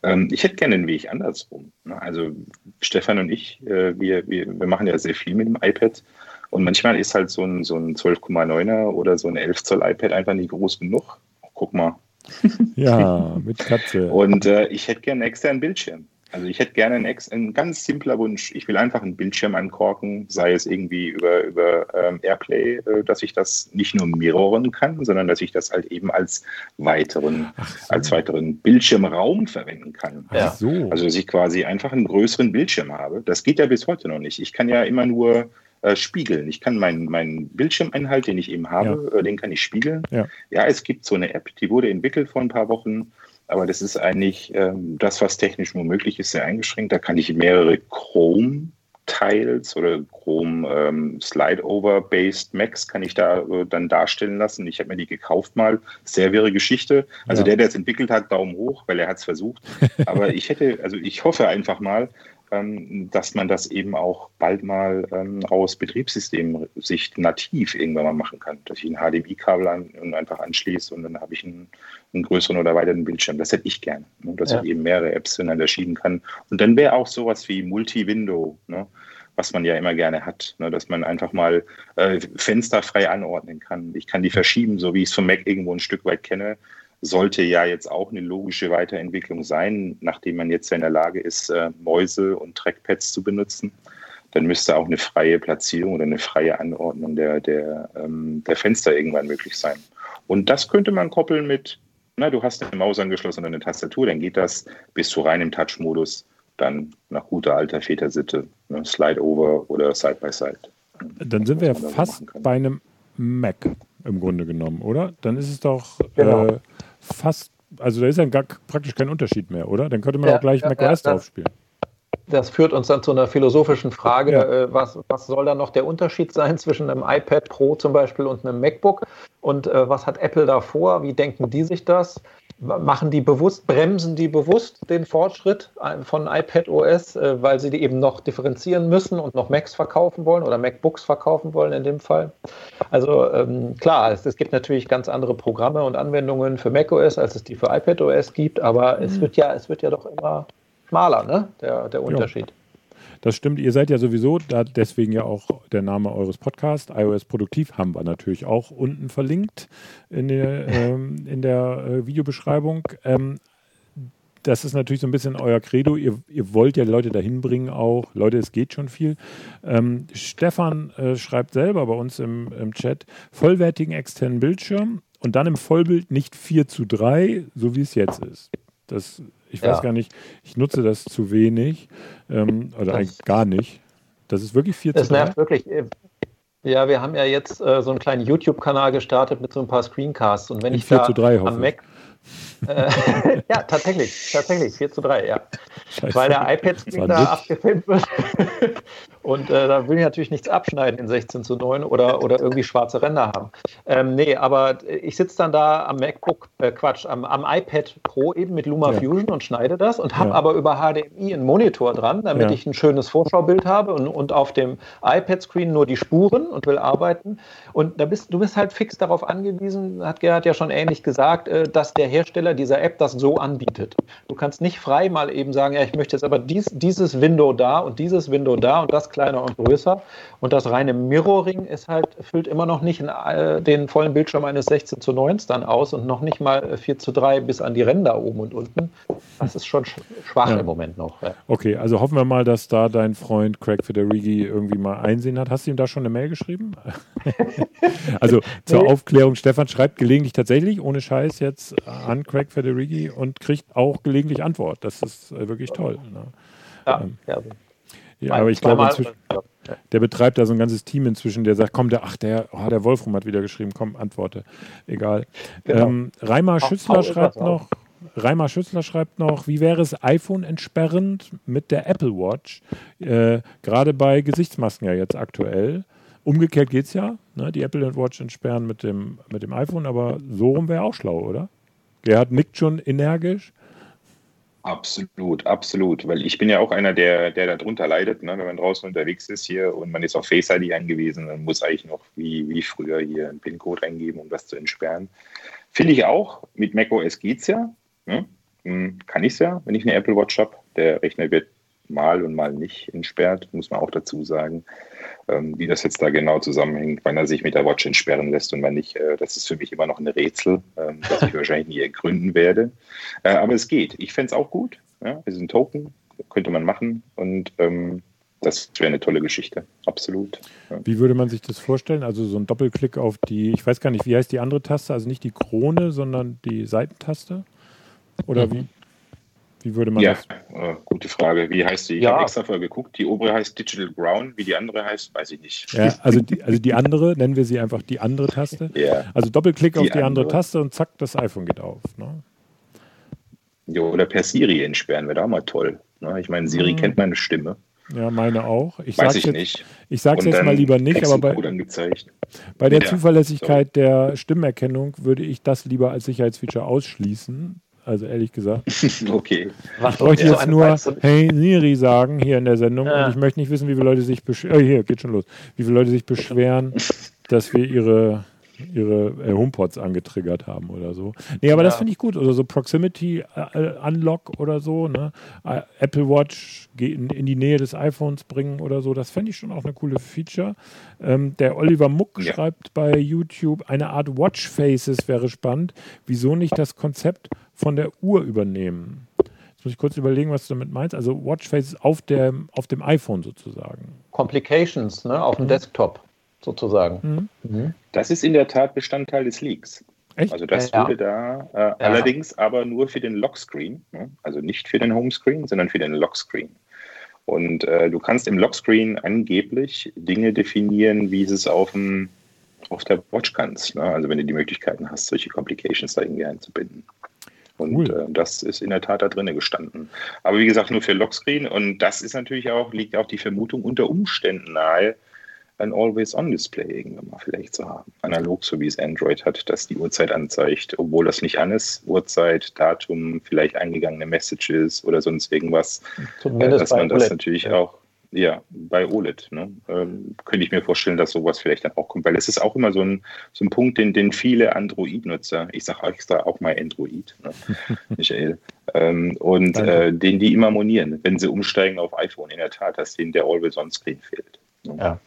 Ähm, ich hätte gerne einen Weg andersrum. Ne? Also Stefan und ich, äh, wir, wir, wir machen ja sehr viel mit dem iPad und manchmal ist halt so ein, so ein 12,9er oder so ein 11 Zoll iPad einfach nicht groß genug. Guck mal. Ja, mit Katze. Und äh, ich hätte gerne einen externen Bildschirm. Also ich hätte gerne einen, ein ganz simpler Wunsch. Ich will einfach einen Bildschirm ankorken, sei es irgendwie über, über ähm, Airplay, äh, dass ich das nicht nur mirroren kann, sondern dass ich das halt eben als weiteren, so. als weiteren Bildschirmraum verwenden kann. Ja. So. Also dass ich quasi einfach einen größeren Bildschirm habe. Das geht ja bis heute noch nicht. Ich kann ja immer nur äh, spiegeln. Ich kann meinen mein Bildschirmeinhalt, den ich eben habe, ja. äh, den kann ich spiegeln. Ja. ja, es gibt so eine App, die wurde entwickelt vor ein paar Wochen aber das ist eigentlich ähm, das, was technisch nur möglich ist, sehr eingeschränkt. Da kann ich mehrere Chrome Tiles oder Chrome ähm, Macs kann ich da äh, dann darstellen lassen. Ich habe mir die gekauft mal. Sehr wirre Geschichte. Also ja. der, der es entwickelt hat, Daumen hoch, weil er hat es versucht. Aber ich hätte, also ich hoffe einfach mal, dass man das eben auch bald mal ähm, aus Betriebssystemsicht nativ irgendwann mal machen kann. Dass ich ein HDMI-Kabel an, einfach anschließe und dann habe ich einen, einen, größeren oder weiteren Bildschirm. Das hätte ich gerne, ne? dass ja. ich eben mehrere Apps zueinander schieben kann. Und dann wäre auch sowas wie Multi-Window, ne? was man ja immer gerne hat, ne? dass man einfach mal äh, Fenster frei anordnen kann. Ich kann die verschieben, so wie ich es vom Mac irgendwo ein Stück weit kenne sollte ja jetzt auch eine logische Weiterentwicklung sein, nachdem man jetzt ja in der Lage ist, äh, Mäuse und Trackpads zu benutzen. Dann müsste auch eine freie Platzierung oder eine freie Anordnung der, der, ähm, der Fenster irgendwann möglich sein. Und das könnte man koppeln mit, na, du hast eine Maus angeschlossen und eine Tastatur, dann geht das bis zu reinem Touch-Modus, dann nach guter alter Vätersitte, ne, Slide-Over oder Side-by-Side. -Side. Dann sind wir ja fast bei einem Mac im Grunde genommen, oder? Dann ist es doch genau. äh, fast, also da ist ja gar, praktisch kein Unterschied mehr, oder? Dann könnte man ja, auch gleich ja, macOS ja, drauf spielen. Das führt uns dann zu einer philosophischen Frage, ja. äh, was, was soll dann noch der Unterschied sein zwischen einem iPad Pro zum Beispiel und einem MacBook? Und äh, was hat Apple da vor? Wie denken die sich das? Machen die bewusst, bremsen die bewusst den Fortschritt von iPad OS, äh, weil sie die eben noch differenzieren müssen und noch Macs verkaufen wollen oder MacBooks verkaufen wollen in dem Fall. Also ähm, klar, es, es, gibt natürlich ganz andere Programme und Anwendungen für macOS, als es die für iPad OS gibt, aber mhm. es wird ja, es wird ja doch immer schmaler, ne? Der, der Unterschied. Ja. Das stimmt, ihr seid ja sowieso, da deswegen ja auch der Name eures Podcasts, iOS Produktiv, haben wir natürlich auch unten verlinkt in der, ähm, in der äh, Videobeschreibung. Ähm, das ist natürlich so ein bisschen euer Credo. Ihr, ihr, wollt ja Leute dahin bringen auch. Leute, es geht schon viel. Ähm, Stefan äh, schreibt selber bei uns im, im Chat, vollwertigen externen Bildschirm und dann im Vollbild nicht 4 zu 3, so wie es jetzt ist. Das ich weiß ja. gar nicht, ich nutze das zu wenig ähm, oder das, eigentlich gar nicht. Das ist wirklich 4 zu 3. Das nervt wirklich. Ja, wir haben ja jetzt äh, so einen kleinen YouTube-Kanal gestartet mit so ein paar Screencasts. Und wenn In ich 4 da zu 3, am Mac, äh, ja, tatsächlich, tatsächlich, 4 zu 3, ja. Scheiße. Weil der iPad-Screen da abgefilmt wird. Und äh, da will ich natürlich nichts abschneiden in 16 zu 9 oder, oder irgendwie schwarze Ränder haben. Ähm, nee, aber ich sitze dann da am MacBook, äh, Quatsch, am, am, iPad Pro eben mit LumaFusion ja. und schneide das und habe ja. aber über HDMI einen Monitor dran, damit ja. ich ein schönes Vorschaubild habe und, und auf dem iPad-Screen nur die Spuren und will arbeiten. Und da bist, du bist halt fix darauf angewiesen, hat Gerhard ja schon ähnlich gesagt, äh, dass der Hersteller dieser App das so anbietet. Du kannst nicht frei mal eben sagen, ja, ich möchte jetzt aber dies, dieses Window da und dieses Window da und das kleiner und größer. Und das reine Mirroring ist halt, füllt immer noch nicht äh, den vollen Bildschirm eines 16 zu 9 dann aus und noch nicht mal 4 zu 3 bis an die Ränder oben und unten. Das ist schon schwach ja. im Moment noch. Ja. Okay, also hoffen wir mal, dass da dein Freund Craig Federighi irgendwie mal einsehen hat. Hast du ihm da schon eine Mail geschrieben? also zur nee. Aufklärung, Stefan schreibt gelegentlich tatsächlich, ohne Scheiß jetzt an Craig Federighi und kriegt auch gelegentlich Antwort. Das ist äh, wirklich toll. Ne? Ja, ähm, ja. Ja, aber ich glaube, inzwischen, der betreibt da so ein ganzes Team inzwischen, der sagt, komm, der, ach, der, oh, der Wolfram hat wieder geschrieben, komm, antworte. Egal. Genau. Ähm, Reimer Schützler schreibt noch, Reimer Schützler schreibt noch, wie wäre es iPhone entsperrend mit der Apple Watch? Äh, Gerade bei Gesichtsmasken ja jetzt aktuell. Umgekehrt geht es ja, ne? die Apple Watch entsperren mit dem, mit dem iPhone, aber so rum wäre auch schlau, oder? Gerhard nickt schon energisch. Absolut, absolut. Weil ich bin ja auch einer, der, der darunter leidet, ne? wenn man draußen unterwegs ist hier und man ist auf Face ID angewiesen, dann muss eigentlich noch wie, wie früher hier einen PIN-Code eingeben, um das zu entsperren. Finde ich auch, mit macOS geht es ja. Ne? Hm, kann ich es ja, wenn ich eine Apple Watch habe. Der Rechner wird mal und mal nicht entsperrt, muss man auch dazu sagen. Ähm, wie das jetzt da genau zusammenhängt, wann er sich mit der Watch entsperren lässt und wann nicht, äh, das ist für mich immer noch ein Rätsel, ähm, das ich wahrscheinlich nie ergründen werde. Äh, aber es geht. Ich fände es auch gut. Ja? Es ist ein Token, könnte man machen und ähm, das wäre eine tolle Geschichte, absolut. Ja. Wie würde man sich das vorstellen? Also so ein Doppelklick auf die, ich weiß gar nicht, wie heißt die andere Taste? Also nicht die Krone, sondern die Seitentaste? Oder mhm. wie? Wie würde man ja, das? Äh, gute Frage. Wie heißt die? Ich ja. habe extra vorher geguckt. Die obere heißt Digital Ground. Wie die andere heißt, weiß ich nicht. Ja, also die, also die andere, nennen wir sie einfach die andere Taste. Ja. Also Doppelklick die auf die andere. andere. Taste und zack, das iPhone geht auf. Ne? Jo, oder per Siri entsperren wäre da mal toll. Ne? Ich meine, Siri hm. kennt meine Stimme. Ja, meine auch. Ich Weiß ich jetzt, nicht. Ich sage es jetzt mal lieber nicht, aber bei, bei der ja, Zuverlässigkeit sorry. der Stimmerkennung würde ich das lieber als Sicherheitsfeature ausschließen, also ehrlich gesagt. okay. Ich wollte jetzt nur Hey Siri sagen hier in der Sendung ja. und ich möchte nicht wissen, wie viele Leute sich beschweren. Oh, hier, geht schon los. Wie viele Leute sich beschweren, dass wir ihre ihre äh, HomePods angetriggert haben oder so. Nee, aber ja. das finde ich gut. Oder so Proximity äh, Unlock oder so, ne? Äh, Apple Watch in, die Nähe des iPhones bringen oder so. Das fände ich schon auch eine coole Feature. Ähm, der Oliver Muck ja. schreibt bei YouTube, eine Art Watch Faces wäre spannend. Wieso nicht das Konzept von der Uhr übernehmen? Jetzt muss ich kurz überlegen, was du damit meinst. Also Watch Faces auf, der, auf dem iPhone sozusagen. Complications, ne? Auf dem mhm. Desktop sozusagen. Mhm. mhm. Das ist in der Tat Bestandteil des Leaks. Echt? Also das ja. wurde da äh, ja. allerdings aber nur für den Lockscreen, ne? also nicht für den Homescreen, sondern für den Lockscreen. Und äh, du kannst im Lockscreen angeblich Dinge definieren, wie es auf, dem, auf der Watch kannst. Ne? Also wenn du die Möglichkeiten hast, solche Complications da irgendwie einzubinden. Und cool. äh, das ist in der Tat da drinnen gestanden. Aber wie gesagt, nur für Lockscreen. Und das ist natürlich auch, liegt auch die Vermutung unter Umständen nahe, ein Always-On-Display irgendwann mal vielleicht zu haben. Analog, so wie es Android hat, das die Uhrzeit anzeigt, obwohl das nicht an ist. Uhrzeit, Datum, vielleicht eingegangene Messages oder sonst irgendwas. Zumindest äh, dass man das OLED. natürlich ja. auch, ja, bei OLED, ne? ähm, könnte ich mir vorstellen, dass sowas vielleicht dann auch kommt, weil es ist auch immer so ein, so ein Punkt, den, den viele Android-Nutzer, ich sage extra auch mal Android, ne? Michael, ähm, und äh, den die immer monieren, wenn sie umsteigen auf iPhone, in der Tat, dass denen der Always-On-Screen fehlt. Ne? Ja.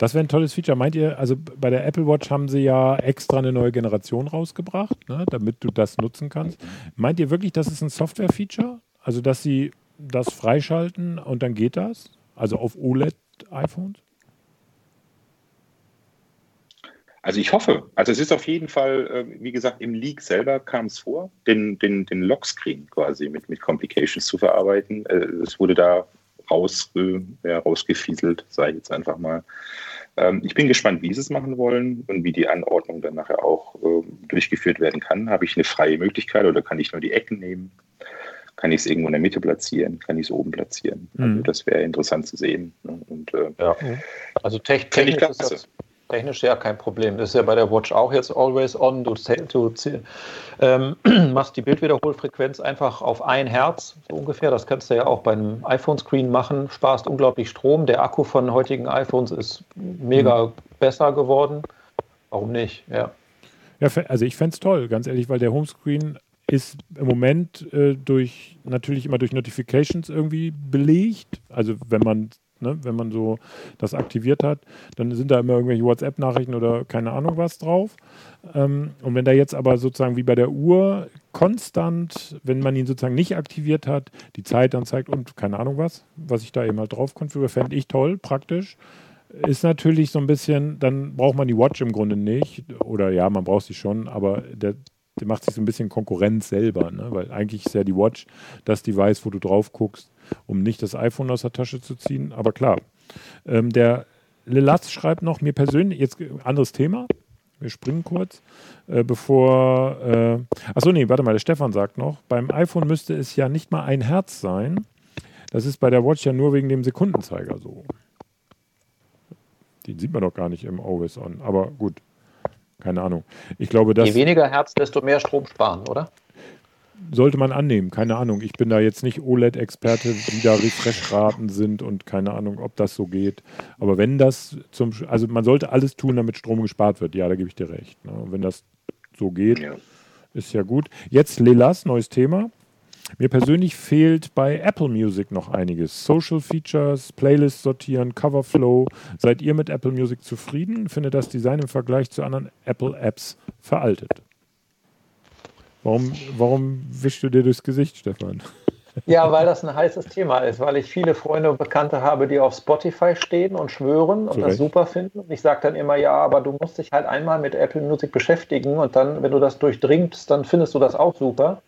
Das wäre ein tolles Feature. Meint ihr, also bei der Apple Watch haben sie ja extra eine neue Generation rausgebracht, ne, damit du das nutzen kannst. Meint ihr wirklich, das ist ein Software-Feature? Also, dass sie das freischalten und dann geht das? Also auf OLED-iPhones? Also ich hoffe. Also es ist auf jeden Fall, äh, wie gesagt, im Leak selber kam es vor, den, den, den Lockscreen quasi mit, mit Complications zu verarbeiten. Äh, es wurde da raus, ja, rausgefieselt, sage ich jetzt einfach mal. Ähm, ich bin gespannt, wie sie es machen wollen und wie die Anordnung dann nachher auch äh, durchgeführt werden kann. Habe ich eine freie Möglichkeit oder kann ich nur die Ecken nehmen? Kann ich es irgendwo in der Mitte platzieren? Kann ich es oben platzieren? Also mhm. Also das wäre interessant zu sehen. Ne? Und, äh, ja. Also technisch ist das technisch ja kein Problem. Das ist ja bei der Watch auch jetzt always on. Du, du ähm, machst die Bildwiederholfrequenz einfach auf ein Hertz so ungefähr. Das kannst du ja auch beim iPhone-Screen machen. Sparst unglaublich Strom. Der Akku von heutigen iPhones ist mega mhm. besser geworden. Warum nicht? Ja. Ja, also ich fände es toll, ganz ehrlich, weil der Homescreen ist im Moment äh, durch natürlich immer durch Notifications irgendwie belegt. Also wenn man ne, wenn man so das aktiviert hat, dann sind da immer irgendwelche WhatsApp-Nachrichten oder keine Ahnung was drauf. Ähm, und wenn da jetzt aber sozusagen wie bei der Uhr konstant, wenn man ihn sozusagen nicht aktiviert hat, die Zeit dann zeigt und keine Ahnung was, was ich da eben halt drauf konfiguriere, fände ich toll, praktisch. Ist natürlich so ein bisschen, dann braucht man die Watch im Grunde nicht. Oder ja, man braucht sie schon, aber der, der macht sich so ein bisschen Konkurrenz selber, ne? weil eigentlich ist ja die Watch das Device, wo du drauf guckst, um nicht das iPhone aus der Tasche zu ziehen. Aber klar, ähm, der Lelatz schreibt noch, mir persönlich, jetzt anderes Thema, wir springen kurz, äh, bevor, äh, achso, nee, warte mal, der Stefan sagt noch, beim iPhone müsste es ja nicht mal ein Herz sein. Das ist bei der Watch ja nur wegen dem Sekundenzeiger so. Den sieht man doch gar nicht im Always On, aber gut. Keine Ahnung. Ich glaube, dass. Je weniger Herz, desto mehr Strom sparen, oder? Sollte man annehmen, keine Ahnung. Ich bin da jetzt nicht OLED-Experte, wie da Refresh-Raten sind und keine Ahnung, ob das so geht. Aber wenn das zum, also man sollte alles tun, damit Strom gespart wird. Ja, da gebe ich dir recht. Ne? Und wenn das so geht, ja. ist ja gut. Jetzt Lelas, neues Thema. Mir persönlich fehlt bei Apple Music noch einiges. Social Features, Playlists sortieren, Coverflow. Seid ihr mit Apple Music zufrieden? Findet das Design im Vergleich zu anderen Apple Apps veraltet? Warum, warum wischst du dir durchs Gesicht, Stefan? Ja, weil das ein heißes Thema ist, weil ich viele Freunde und Bekannte habe, die auf Spotify stehen und schwören und das super finden. Und ich sage dann immer, ja, aber du musst dich halt einmal mit Apple Music beschäftigen und dann, wenn du das durchdringst, dann findest du das auch super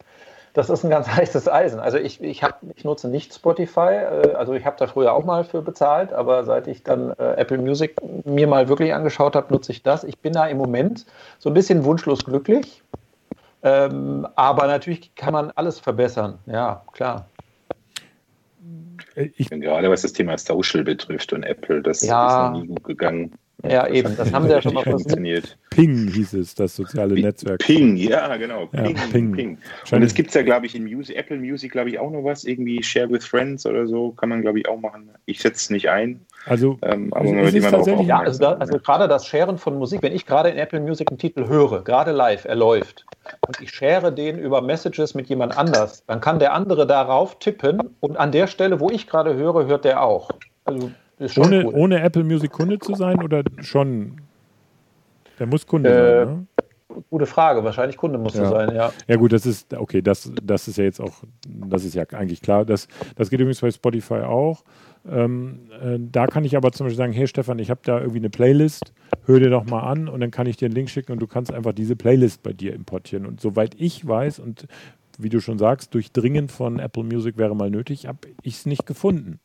das ist ein ganz heißes Eisen. Also ich, ich, hab, ich nutze nicht Spotify, äh, also ich habe da früher auch mal für bezahlt, aber seit ich dann äh, Apple Music mir mal wirklich angeschaut habe, nutze ich das. Ich bin da im Moment so ein bisschen wunschlos glücklich, ähm, aber natürlich kann man alles verbessern, ja, klar. Ich bin gerade, was das Thema Social betrifft und Apple, das ja. ist noch nie gut gegangen. Ja, eben, das haben sie ja schon mal funktioniert. Ping hieß es, das soziale Netzwerk. Ping, ja, genau. Ping. Ja, Ping. Ping. Und es gibt ja, glaube ich, in Music, Apple Music, glaube ich, auch noch was, irgendwie Share with Friends oder so, kann man, glaube ich, auch machen. Ich setze es nicht ein. Also, ähm, aber es ist tatsächlich, ja, also, da, also gerade das Sharen von Musik, wenn ich gerade in Apple Music einen Titel höre, gerade live, er läuft, und ich share den über Messages mit jemand anders, dann kann der andere darauf tippen und an der Stelle, wo ich gerade höre, hört der auch. Also ohne, cool. ohne Apple Music Kunde zu sein oder schon? Der muss Kunde äh, sein, ne? Gute Frage, wahrscheinlich Kunde muss ja. sein, ja. Ja gut, das ist, okay, das, das ist ja jetzt auch, das ist ja eigentlich klar. Das, das geht übrigens bei Spotify auch. Ähm, äh, da kann ich aber zum Beispiel sagen, hey Stefan, ich habe da irgendwie eine Playlist, hör dir doch mal an und dann kann ich dir einen Link schicken und du kannst einfach diese Playlist bei dir importieren. Und soweit ich weiß und wie du schon sagst, durchdringen von Apple Music wäre mal nötig, habe ich es nicht gefunden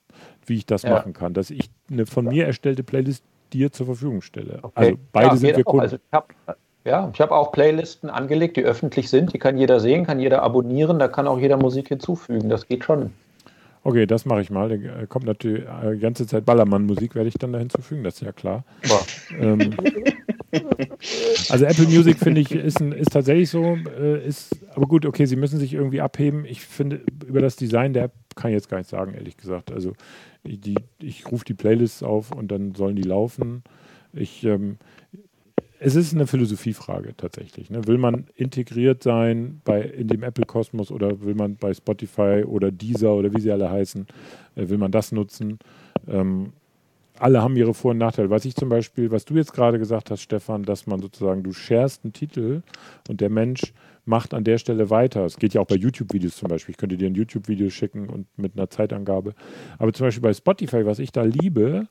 wie ich das ja. machen kann, dass ich eine von mir erstellte Playlist dir zur Verfügung stelle. Okay. Also beide ja, sind wir Kunden. Also ich hab, ja, ich habe auch Playlisten angelegt, die öffentlich sind, die kann jeder sehen, kann jeder abonnieren, da kann auch jeder Musik hinzufügen, das geht schon. Okay, das mache ich mal. Da kommt natürlich äh, die ganze Zeit Ballermann-Musik, werde ich dann da hinzufügen, das ist ja klar. Ähm, also Apple Music finde ich ist, ein, ist tatsächlich so, äh, ist, aber gut, okay, sie müssen sich irgendwie abheben. Ich finde, über das Design der App kann ich jetzt gar nicht sagen, ehrlich gesagt. Also die, ich rufe die Playlists auf und dann sollen die laufen. Ich, ähm, es ist eine Philosophiefrage tatsächlich. Ne? Will man integriert sein bei, in dem Apple-Kosmos oder will man bei Spotify oder Deezer oder wie sie alle heißen, äh, will man das nutzen? Ähm, alle haben ihre Vor- und Nachteile. Was ich zum Beispiel, was du jetzt gerade gesagt hast, Stefan, dass man sozusagen, du sharest einen Titel und der Mensch macht an der Stelle weiter. Es geht ja auch bei YouTube-Videos zum Beispiel. Ich könnte dir ein YouTube-Video schicken und mit einer Zeitangabe. Aber zum Beispiel bei Spotify, was ich da liebe,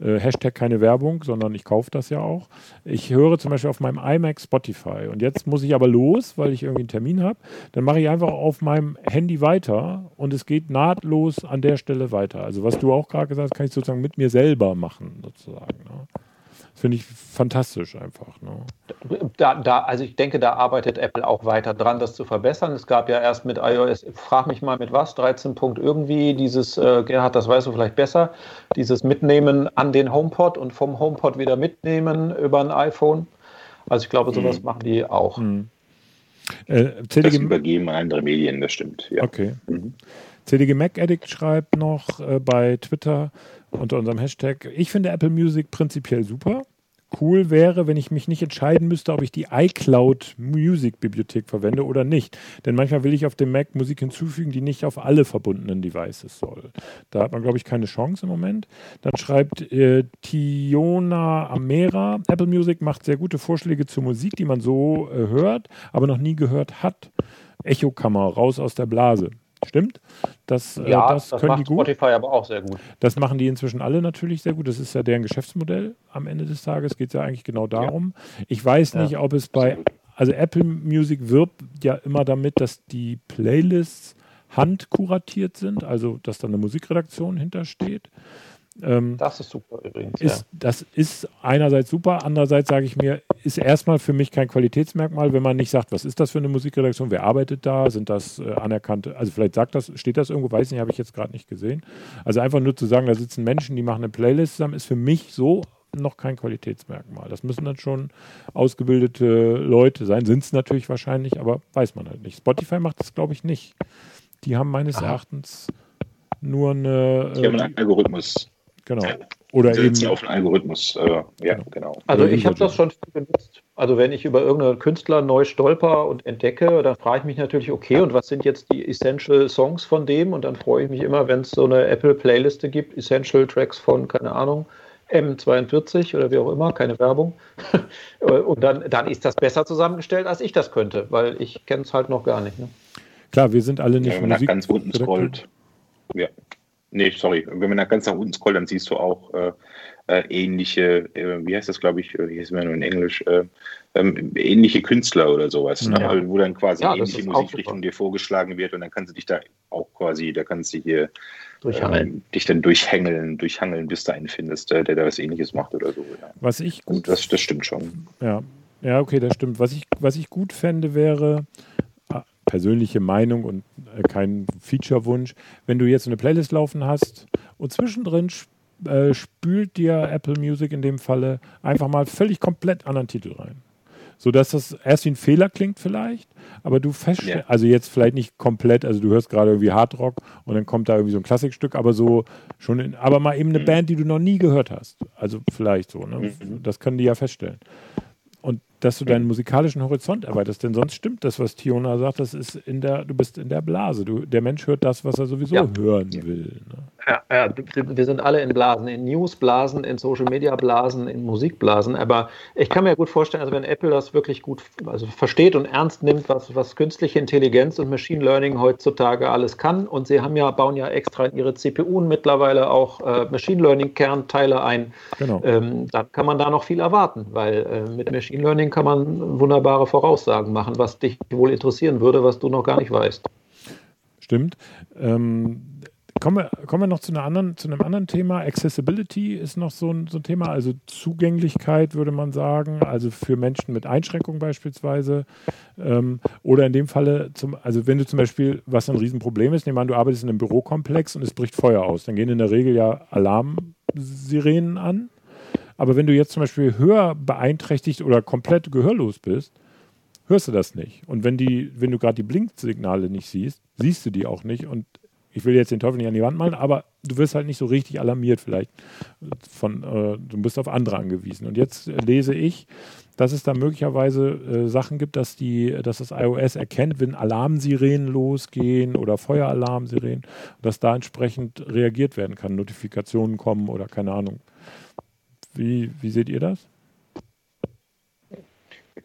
äh, Hashtag keine Werbung, sondern ich kaufe das ja auch. Ich höre zum Beispiel auf meinem iMac Spotify und jetzt muss ich aber los, weil ich irgendwie einen Termin habe. Dann mache ich einfach auf meinem Handy weiter und es geht nahtlos an der Stelle weiter. Also was du auch gerade gesagt hast, kann ich sozusagen mit mir selber machen, sozusagen. Ne? Finde ich fantastisch einfach. Ne? Da, da, also ich denke, da arbeitet Apple auch weiter dran, das zu verbessern. Es gab ja erst mit iOS, frag mich mal mit was, 13 Punkt irgendwie, dieses, äh, Gerhard, das weißt du vielleicht besser, dieses Mitnehmen an den HomePod und vom HomePod wieder mitnehmen über ein iPhone. Also ich glaube, sowas mhm. machen die auch. Mhm. Äh, das übergeben andere Medien, das stimmt. Ja. Okay. Mhm. CDG Mac Addict schreibt noch äh, bei Twitter, unter unserem Hashtag. Ich finde Apple Music prinzipiell super. Cool wäre, wenn ich mich nicht entscheiden müsste, ob ich die iCloud Music Bibliothek verwende oder nicht. Denn manchmal will ich auf dem Mac Musik hinzufügen, die nicht auf alle verbundenen Devices soll. Da hat man, glaube ich, keine Chance im Moment. Dann schreibt äh, Tiona Amera, Apple Music macht sehr gute Vorschläge zur Musik, die man so äh, hört, aber noch nie gehört hat. Echokammer, raus aus der Blase. Stimmt. Das, äh, ja, äh, das, das können macht die gut. Spotify aber auch sehr gut. Das machen die inzwischen alle natürlich sehr gut. Das ist ja deren Geschäftsmodell am Ende des Tages. Geht es ja eigentlich genau darum. Ja. Ich weiß nicht, ja. ob es bei, also Apple Music wirbt ja immer damit, dass die Playlists handkuratiert sind, also dass da eine Musikredaktion hintersteht. Ähm, das ist super übrigens. Ist, ja. Das ist einerseits super, andererseits sage ich mir, ist erstmal für mich kein Qualitätsmerkmal, wenn man nicht sagt, was ist das für eine Musikredaktion, wer arbeitet da, sind das äh, anerkannte, also vielleicht sagt das, steht das irgendwo, weiß nicht, habe ich jetzt gerade nicht gesehen. Also einfach nur zu sagen, da sitzen Menschen, die machen eine Playlist zusammen, ist für mich so noch kein Qualitätsmerkmal. Das müssen dann schon ausgebildete Leute sein, sind es natürlich wahrscheinlich, aber weiß man halt nicht. Spotify macht das, glaube ich, nicht. Die haben meines Aha. Erachtens nur eine. Die haben einen äh, Algorithmus. Genau. Oder eben auf einen Algorithmus. Äh, ja, genau. genau. Also ich habe das schon benutzt. Also wenn ich über irgendeinen Künstler neu stolper und entdecke, dann frage ich mich natürlich, okay, und was sind jetzt die Essential Songs von dem? Und dann freue ich mich immer, wenn es so eine Apple-Playliste gibt, Essential Tracks von, keine Ahnung, M42 oder wie auch immer, keine Werbung. und dann, dann ist das besser zusammengestellt, als ich das könnte, weil ich kenne es halt noch gar nicht. Ne? Klar, wir sind alle nicht ja, wenn man ganz unten scrollt. Ja. Nee, sorry. Wenn man da ganz nach unten scrollt, dann siehst du auch äh, äh, ähnliche, äh, wie heißt das, glaube ich, wie heißt es nur in Englisch, äh, ähm, ähnliche Künstler oder sowas, ne? ja. wo dann quasi ja, ähnliche Musikrichtung dir vorgeschlagen wird und dann kannst du dich da auch quasi, da kannst du hier ähm, dich dann durchhängeln, durchhangeln, bis du einen findest, der, der da was ähnliches macht oder so. Ja. Was ich gut. Also das, das stimmt schon. Ja. Ja, okay, das stimmt. Was ich, was ich gut fände, wäre, persönliche Meinung und äh, kein Feature-Wunsch. Wenn du jetzt eine Playlist laufen hast und zwischendrin äh, spült dir Apple Music in dem Falle einfach mal völlig komplett anderen Titel rein. Sodass das erst wie ein Fehler klingt vielleicht, aber du feststellst, yeah. also jetzt vielleicht nicht komplett, also du hörst gerade irgendwie Hardrock und dann kommt da irgendwie so ein Klassikstück, aber so schon, in, aber mal eben eine mhm. Band, die du noch nie gehört hast. Also vielleicht so, ne? Mhm. Das können die ja feststellen dass du deinen musikalischen Horizont erweiterst. Denn sonst stimmt das, was Tiona sagt, das ist in der, du bist in der Blase. Du, der Mensch hört das, was er sowieso ja. hören will. Ne? Ja, ja, wir sind alle in Blasen, in Newsblasen, in Social Media Blasen, in Musikblasen. Aber ich kann mir gut vorstellen, also wenn Apple das wirklich gut also versteht und ernst nimmt, was, was künstliche Intelligenz und Machine Learning heutzutage alles kann, und sie haben ja, bauen ja extra in ihre CPUen mittlerweile auch äh, Machine Learning Kernteile ein, genau. ähm, dann kann man da noch viel erwarten, weil äh, mit Machine Learning kann man wunderbare Voraussagen machen, was dich wohl interessieren würde, was du noch gar nicht weißt. Stimmt. Ähm, kommen, wir, kommen wir noch zu, einer anderen, zu einem anderen Thema. Accessibility ist noch so ein, so ein Thema, also Zugänglichkeit würde man sagen, also für Menschen mit Einschränkungen beispielsweise. Ähm, oder in dem Falle, zum, also wenn du zum Beispiel, was ein Riesenproblem ist, nehmen wir an, du arbeitest in einem Bürokomplex und es bricht Feuer aus, dann gehen in der Regel ja Alarmsirenen an. Aber wenn du jetzt zum Beispiel hör beeinträchtigt oder komplett gehörlos bist, hörst du das nicht. Und wenn die, wenn du gerade die Blinksignale nicht siehst, siehst du die auch nicht. Und ich will jetzt den Teufel nicht an die Wand malen, aber du wirst halt nicht so richtig alarmiert vielleicht von, äh, du bist auf andere angewiesen. Und jetzt lese ich, dass es da möglicherweise äh, Sachen gibt, dass die, dass das iOS erkennt, wenn Alarmsirenen losgehen oder Feueralarmsirenen, dass da entsprechend reagiert werden kann, Notifikationen kommen oder keine Ahnung. Wie, wie seht ihr das?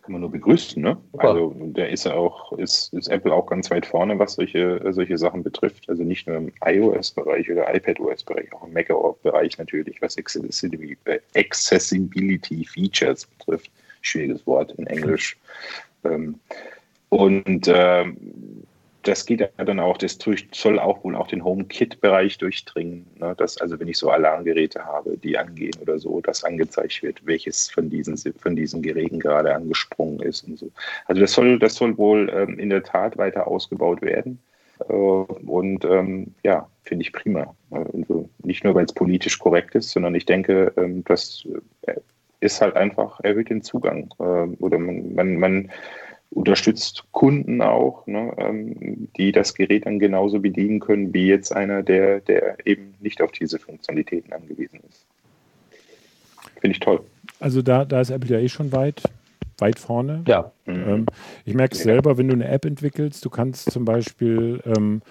Kann man nur begrüßen, ne? Super. Also der ist ja auch, ist, ist Apple auch ganz weit vorne, was solche, solche Sachen betrifft. Also nicht nur im iOS-Bereich oder iPadOS-Bereich, auch im macOS-Bereich natürlich, was Accessibility Features betrifft. Schwieriges Wort in Englisch. Ähm, und ähm, das geht ja dann auch, das soll auch wohl auch den HomeKit-Bereich durchdringen. Ne? Dass, also wenn ich so Alarmgeräte habe, die angehen oder so, dass angezeigt wird, welches von diesen, von diesen Geräten gerade angesprungen ist und so. Also das soll, das soll wohl ähm, in der Tat weiter ausgebaut werden. Äh, und ähm, ja, finde ich prima. Also nicht nur, weil es politisch korrekt ist, sondern ich denke, ähm, das äh, ist halt einfach erhöht den Zugang. Äh, oder man, man, man unterstützt Kunden auch, ne, ähm, die das Gerät dann genauso bedienen können wie jetzt einer, der, der eben nicht auf diese Funktionalitäten angewiesen ist. Finde ich toll. Also da, da ist Apple ja eh schon weit, weit vorne. Ja. Ähm, ich merke es selber, wenn du eine App entwickelst, du kannst zum Beispiel ähm,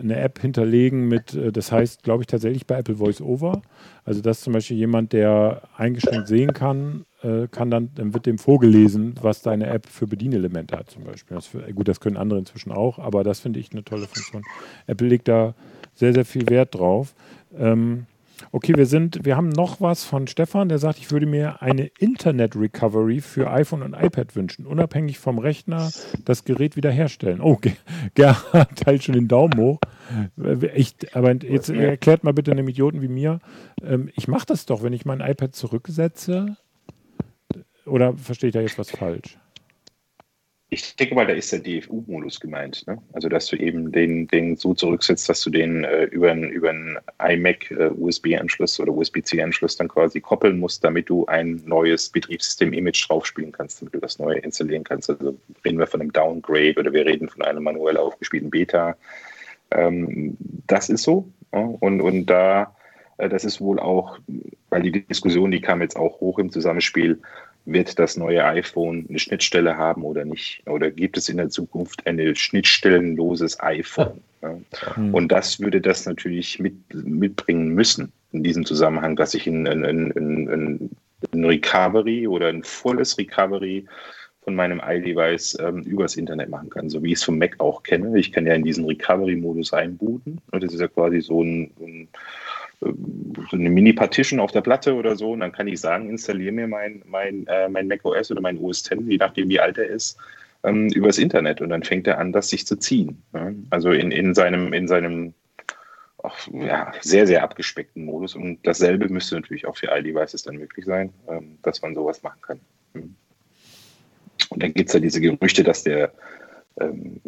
eine App hinterlegen mit, äh, das heißt, glaube ich, tatsächlich bei Apple Voice Over. Also, dass zum Beispiel jemand, der eingeschränkt sehen kann, äh, kann dann, dann wird dem vorgelesen, was deine App für Bedienelemente hat, zum Beispiel. Das für, gut, das können andere inzwischen auch, aber das finde ich eine tolle Funktion. Apple legt da sehr, sehr viel Wert drauf. Ähm, Okay, wir sind, wir haben noch was von Stefan, der sagt, ich würde mir eine Internet Recovery für iPhone und iPad wünschen, unabhängig vom Rechner das Gerät wiederherstellen. Oh, Gerhard teilt schon den Daumen hoch. Ich, aber jetzt erklärt mal bitte einem Idioten wie mir, ähm, ich mache das doch, wenn ich mein iPad zurücksetze. Oder verstehe ich da jetzt was falsch? Ich denke mal, da ist der DFU-Modus gemeint. Ne? Also, dass du eben den, den so zurücksetzt, dass du den äh, über einen über iMac äh, oder USB-C-Anschluss dann quasi koppeln musst, damit du ein neues Betriebssystem-Image draufspielen kannst, damit du das neue installieren kannst. Also reden wir von einem Downgrade oder wir reden von einem manuell aufgespielten Beta. Ähm, das ist so. Ja? Und, und da, äh, das ist wohl auch, weil die Diskussion, die kam jetzt auch hoch im Zusammenspiel, wird das neue iPhone eine Schnittstelle haben oder nicht? Oder gibt es in der Zukunft ein schnittstellenloses iPhone? Ja. Mhm. Und das würde das natürlich mit, mitbringen müssen in diesem Zusammenhang, dass ich ein, ein, ein, ein Recovery oder ein volles Recovery von meinem iDevice ähm, übers Internet machen kann, so wie ich es vom Mac auch kenne. Ich kann ja in diesen Recovery-Modus einbooten. Und das ist ja quasi so ein, ein so eine Mini-Partition auf der Platte oder so und dann kann ich sagen, installiere mir mein, mein, äh, mein Mac OS oder mein OS X, je nachdem wie alt er ist, ähm, übers Internet und dann fängt er an, das sich zu ziehen. Ja? Also in, in seinem, in seinem auch, ja, sehr, sehr abgespeckten Modus und dasselbe müsste natürlich auch für iDevices dann möglich sein, ähm, dass man sowas machen kann. Hm. Und dann gibt es ja diese Gerüchte, dass der ähm,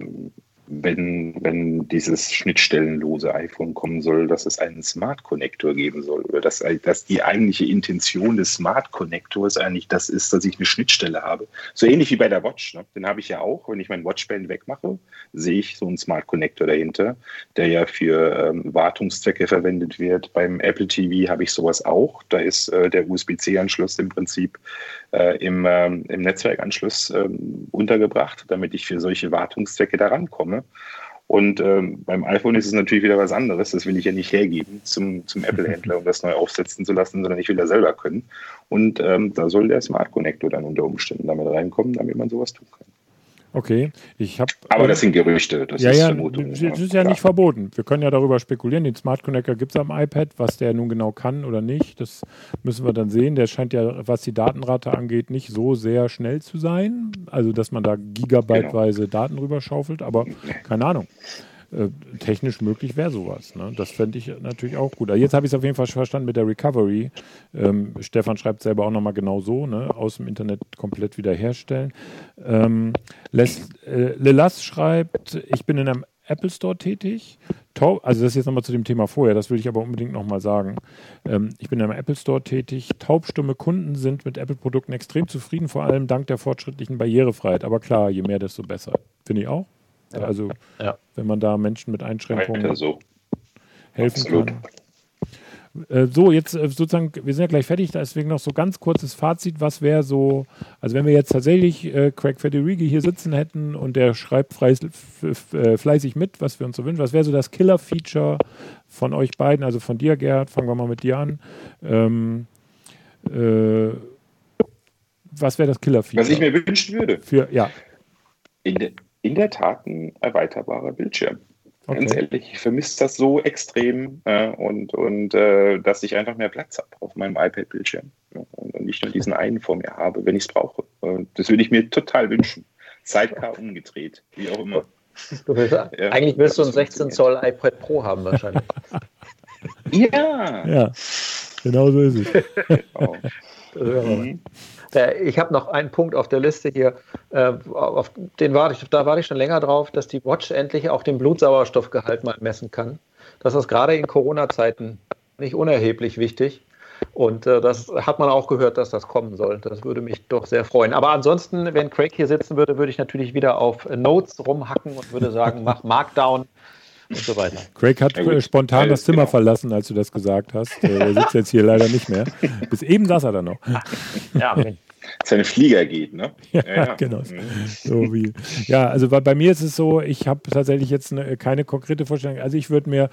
wenn, wenn dieses schnittstellenlose iPhone kommen soll, dass es einen Smart Connector geben soll oder dass, dass die eigentliche Intention des Smart Connectors eigentlich das ist, dass ich eine Schnittstelle habe. So ähnlich wie bei der Watch. Ne? Den habe ich ja auch. Wenn ich mein Watchband wegmache, sehe ich so einen Smart Connector dahinter, der ja für ähm, Wartungszwecke verwendet wird. Beim Apple TV habe ich sowas auch. Da ist äh, der USB-C-Anschluss im Prinzip im, ähm, im Netzwerkanschluss ähm, untergebracht, damit ich für solche Wartungszwecke da rankomme. Und ähm, beim iPhone ist es natürlich wieder was anderes. Das will ich ja nicht hergeben zum, zum Apple-Händler, um das neu aufsetzen zu lassen, sondern ich will das selber können. Und ähm, da soll der Smart Connector dann unter Umständen damit reinkommen, damit man sowas tun kann. Okay, ich habe. Aber das sind Gerüchte, das ja, ist ja, Vermutung. Das ist ja, ja nicht verboten. Wir können ja darüber spekulieren. Den Smart Connector gibt es am iPad, was der nun genau kann oder nicht, das müssen wir dann sehen. Der scheint ja, was die Datenrate angeht, nicht so sehr schnell zu sein. Also, dass man da gigabyteweise genau. Daten rüberschaufelt, aber keine Ahnung. Äh, technisch möglich wäre sowas. Ne? Das fände ich natürlich auch gut. Aber jetzt habe ich es auf jeden Fall verstanden mit der Recovery. Ähm, Stefan schreibt selber auch nochmal genau so, ne? aus dem Internet komplett wiederherstellen. Ähm, Les, äh, Lelas schreibt, ich bin in einem Apple Store tätig. Also das ist jetzt nochmal zu dem Thema vorher, das will ich aber unbedingt nochmal sagen. Ähm, ich bin in einem Apple Store tätig. Taubstumme Kunden sind mit Apple-Produkten extrem zufrieden, vor allem dank der fortschrittlichen Barrierefreiheit. Aber klar, je mehr, desto besser. Finde ich auch. Ja. Also ja. wenn man da Menschen mit Einschränkungen so. helfen Absolut. kann. Äh, so, jetzt äh, sozusagen, wir sind ja gleich fertig, deswegen noch so ganz kurzes Fazit, was wäre so, also wenn wir jetzt tatsächlich äh, Craig Federighi hier sitzen hätten und der schreibt äh, fleißig mit, was wir uns so wünschen, was wäre so das Killer-Feature von euch beiden, also von dir, Gerd, fangen wir mal mit dir an. Ähm, äh, was wäre das Killer-Feature? Was ich mir wünschen würde? Für, ja. In, de, in der Tat ein erweiterbarer Bildschirm. Okay. Ganz ehrlich, ich vermisse das so extrem äh, und, und äh, dass ich einfach mehr Platz habe auf meinem iPad-Bildschirm ja, und, und, nicht nur diesen einen vor mir habe, wenn ich es brauche. Äh, das würde ich mir total wünschen. Sidecar umgedreht, wie auch immer. Du willst, ja, eigentlich willst du ein 16 Zoll iPad Pro haben wahrscheinlich. ja. Ja, genau so ist es. oh. Mhm. Ich habe noch einen Punkt auf der Liste hier, äh, auf den warte ich, da warte ich schon länger drauf, dass die Watch endlich auch den Blutsauerstoffgehalt mal messen kann. Das ist gerade in Corona-Zeiten nicht unerheblich wichtig. Und äh, das hat man auch gehört, dass das kommen soll. Das würde mich doch sehr freuen. Aber ansonsten, wenn Craig hier sitzen würde, würde ich natürlich wieder auf Notes rumhacken und würde sagen, mach Markdown und so weiter. Craig hat ja, spontan das Zimmer genau. verlassen, als du das gesagt hast. Äh, er sitzt jetzt hier leider nicht mehr. Bis eben saß er da noch. Ja, seine Flieger geht, ne? Ja, ja. genau. Mhm. So wie, ja, also bei, bei, mir ist es so, ich habe tatsächlich jetzt eine, keine konkrete Vorstellung. Also ich würde mir,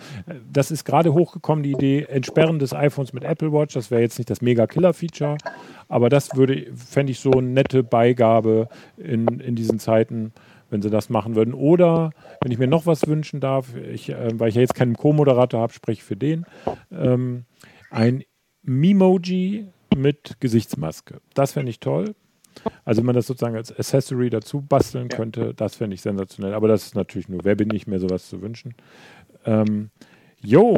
das ist gerade hochgekommen, die Idee, Entsperren des iPhones mit Apple Watch. Das wäre jetzt nicht das Mega-Killer-Feature, aber das würde, fände ich so eine nette Beigabe in, in diesen Zeiten wenn sie das machen würden. Oder wenn ich mir noch was wünschen darf, ich, äh, weil ich ja jetzt keinen Co-Moderator habe, spreche ich für den, ähm, ein Memoji mit Gesichtsmaske. Das fände ich toll. Also wenn man das sozusagen als Accessory dazu basteln ja. könnte, das fände ich sensationell. Aber das ist natürlich nur, wer bin ich, mir sowas zu wünschen. Ähm, jo,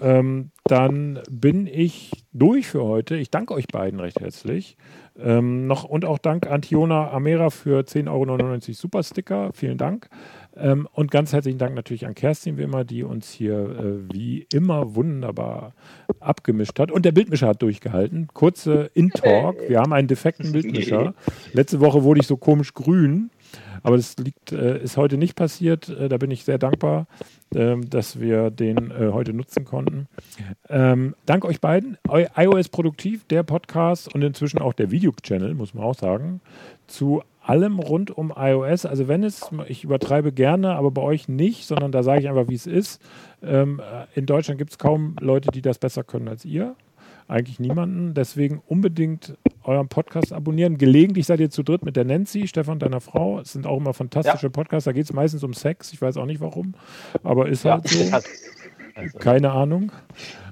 ähm, dann bin ich durch für heute. Ich danke euch beiden recht herzlich. Ähm, noch und auch Dank Antiona Amera für 10,99 Euro Supersticker. Vielen Dank. Ähm, und ganz herzlichen Dank natürlich an Kerstin, wie immer, die uns hier äh, wie immer wunderbar abgemischt hat. Und der Bildmischer hat durchgehalten. Kurze In-Talk. Wir haben einen defekten Bildmischer. Letzte Woche wurde ich so komisch grün. Aber das liegt, äh, ist heute nicht passiert. Äh, da bin ich sehr dankbar, äh, dass wir den äh, heute nutzen konnten. Ähm, dank euch beiden. iOS Produktiv, der Podcast und inzwischen auch der Video-Channel, muss man auch sagen, zu allem rund um iOS. Also wenn es, ich übertreibe gerne, aber bei euch nicht, sondern da sage ich einfach, wie es ist. Ähm, äh, in Deutschland gibt es kaum Leute, die das besser können als ihr. Eigentlich niemanden. Deswegen unbedingt euren Podcast abonnieren. Gelegentlich seid ihr zu dritt mit der Nancy, Stefan, deiner Frau. Es sind auch immer fantastische ja. Podcasts. Da geht es meistens um Sex. Ich weiß auch nicht warum, aber ist ja. halt so. Keine Ahnung.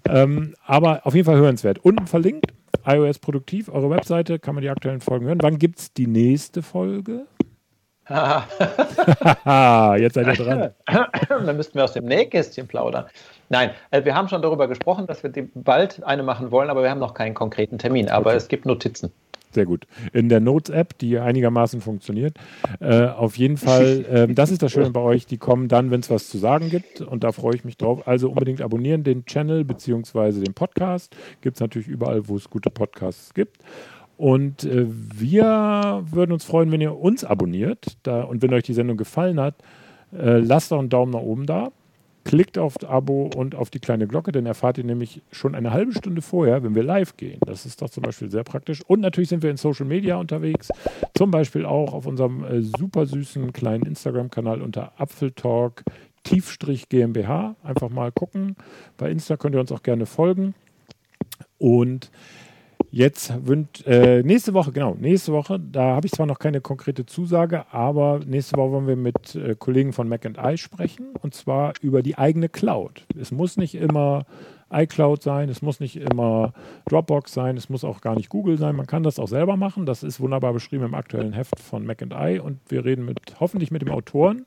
Ähm, aber auf jeden Fall hörenswert. Unten verlinkt iOS Produktiv, eure Webseite, kann man die aktuellen Folgen hören. Wann gibt es die nächste Folge? Jetzt seid ihr dran. Dann müssten wir aus dem Nähkästchen plaudern. Nein, also wir haben schon darüber gesprochen, dass wir bald eine machen wollen, aber wir haben noch keinen konkreten Termin. Aber okay. es gibt Notizen. Sehr gut. In der Notes-App, die einigermaßen funktioniert. Äh, auf jeden Fall, äh, das ist das Schöne bei euch, die kommen dann, wenn es was zu sagen gibt. Und da freue ich mich drauf. Also unbedingt abonnieren den Channel bzw. den Podcast. Gibt es natürlich überall, wo es gute Podcasts gibt. Und äh, wir würden uns freuen, wenn ihr uns abonniert. Da, und wenn euch die Sendung gefallen hat, äh, lasst doch einen Daumen nach oben da. Klickt auf das Abo und auf die kleine Glocke, dann erfahrt ihr nämlich schon eine halbe Stunde vorher, wenn wir live gehen. Das ist doch zum Beispiel sehr praktisch. Und natürlich sind wir in Social Media unterwegs, zum Beispiel auch auf unserem äh, super süßen kleinen Instagram-Kanal unter Apfeltalk Tiefstrich GmbH. Einfach mal gucken. Bei Insta könnt ihr uns auch gerne folgen. Und Jetzt wünscht äh, nächste Woche, genau, nächste Woche, da habe ich zwar noch keine konkrete Zusage, aber nächste Woche wollen wir mit äh, Kollegen von Mac and I sprechen und zwar über die eigene Cloud. Es muss nicht immer iCloud sein, es muss nicht immer Dropbox sein, es muss auch gar nicht Google sein. Man kann das auch selber machen. Das ist wunderbar beschrieben im aktuellen Heft von Mac and I und wir reden mit hoffentlich mit dem Autoren.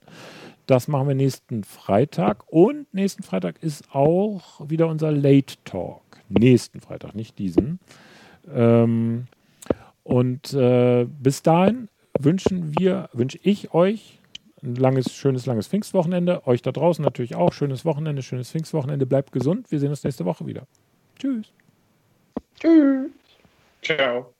Das machen wir nächsten Freitag und nächsten Freitag ist auch wieder unser Late Talk. Nächsten Freitag, nicht diesen. Ähm, und äh, bis dahin wünschen wir, wünsche ich euch ein langes, schönes, langes Pfingstwochenende. Euch da draußen natürlich auch. Schönes Wochenende, schönes Pfingstwochenende. Bleibt gesund. Wir sehen uns nächste Woche wieder. Tschüss. Tschüss. Ciao.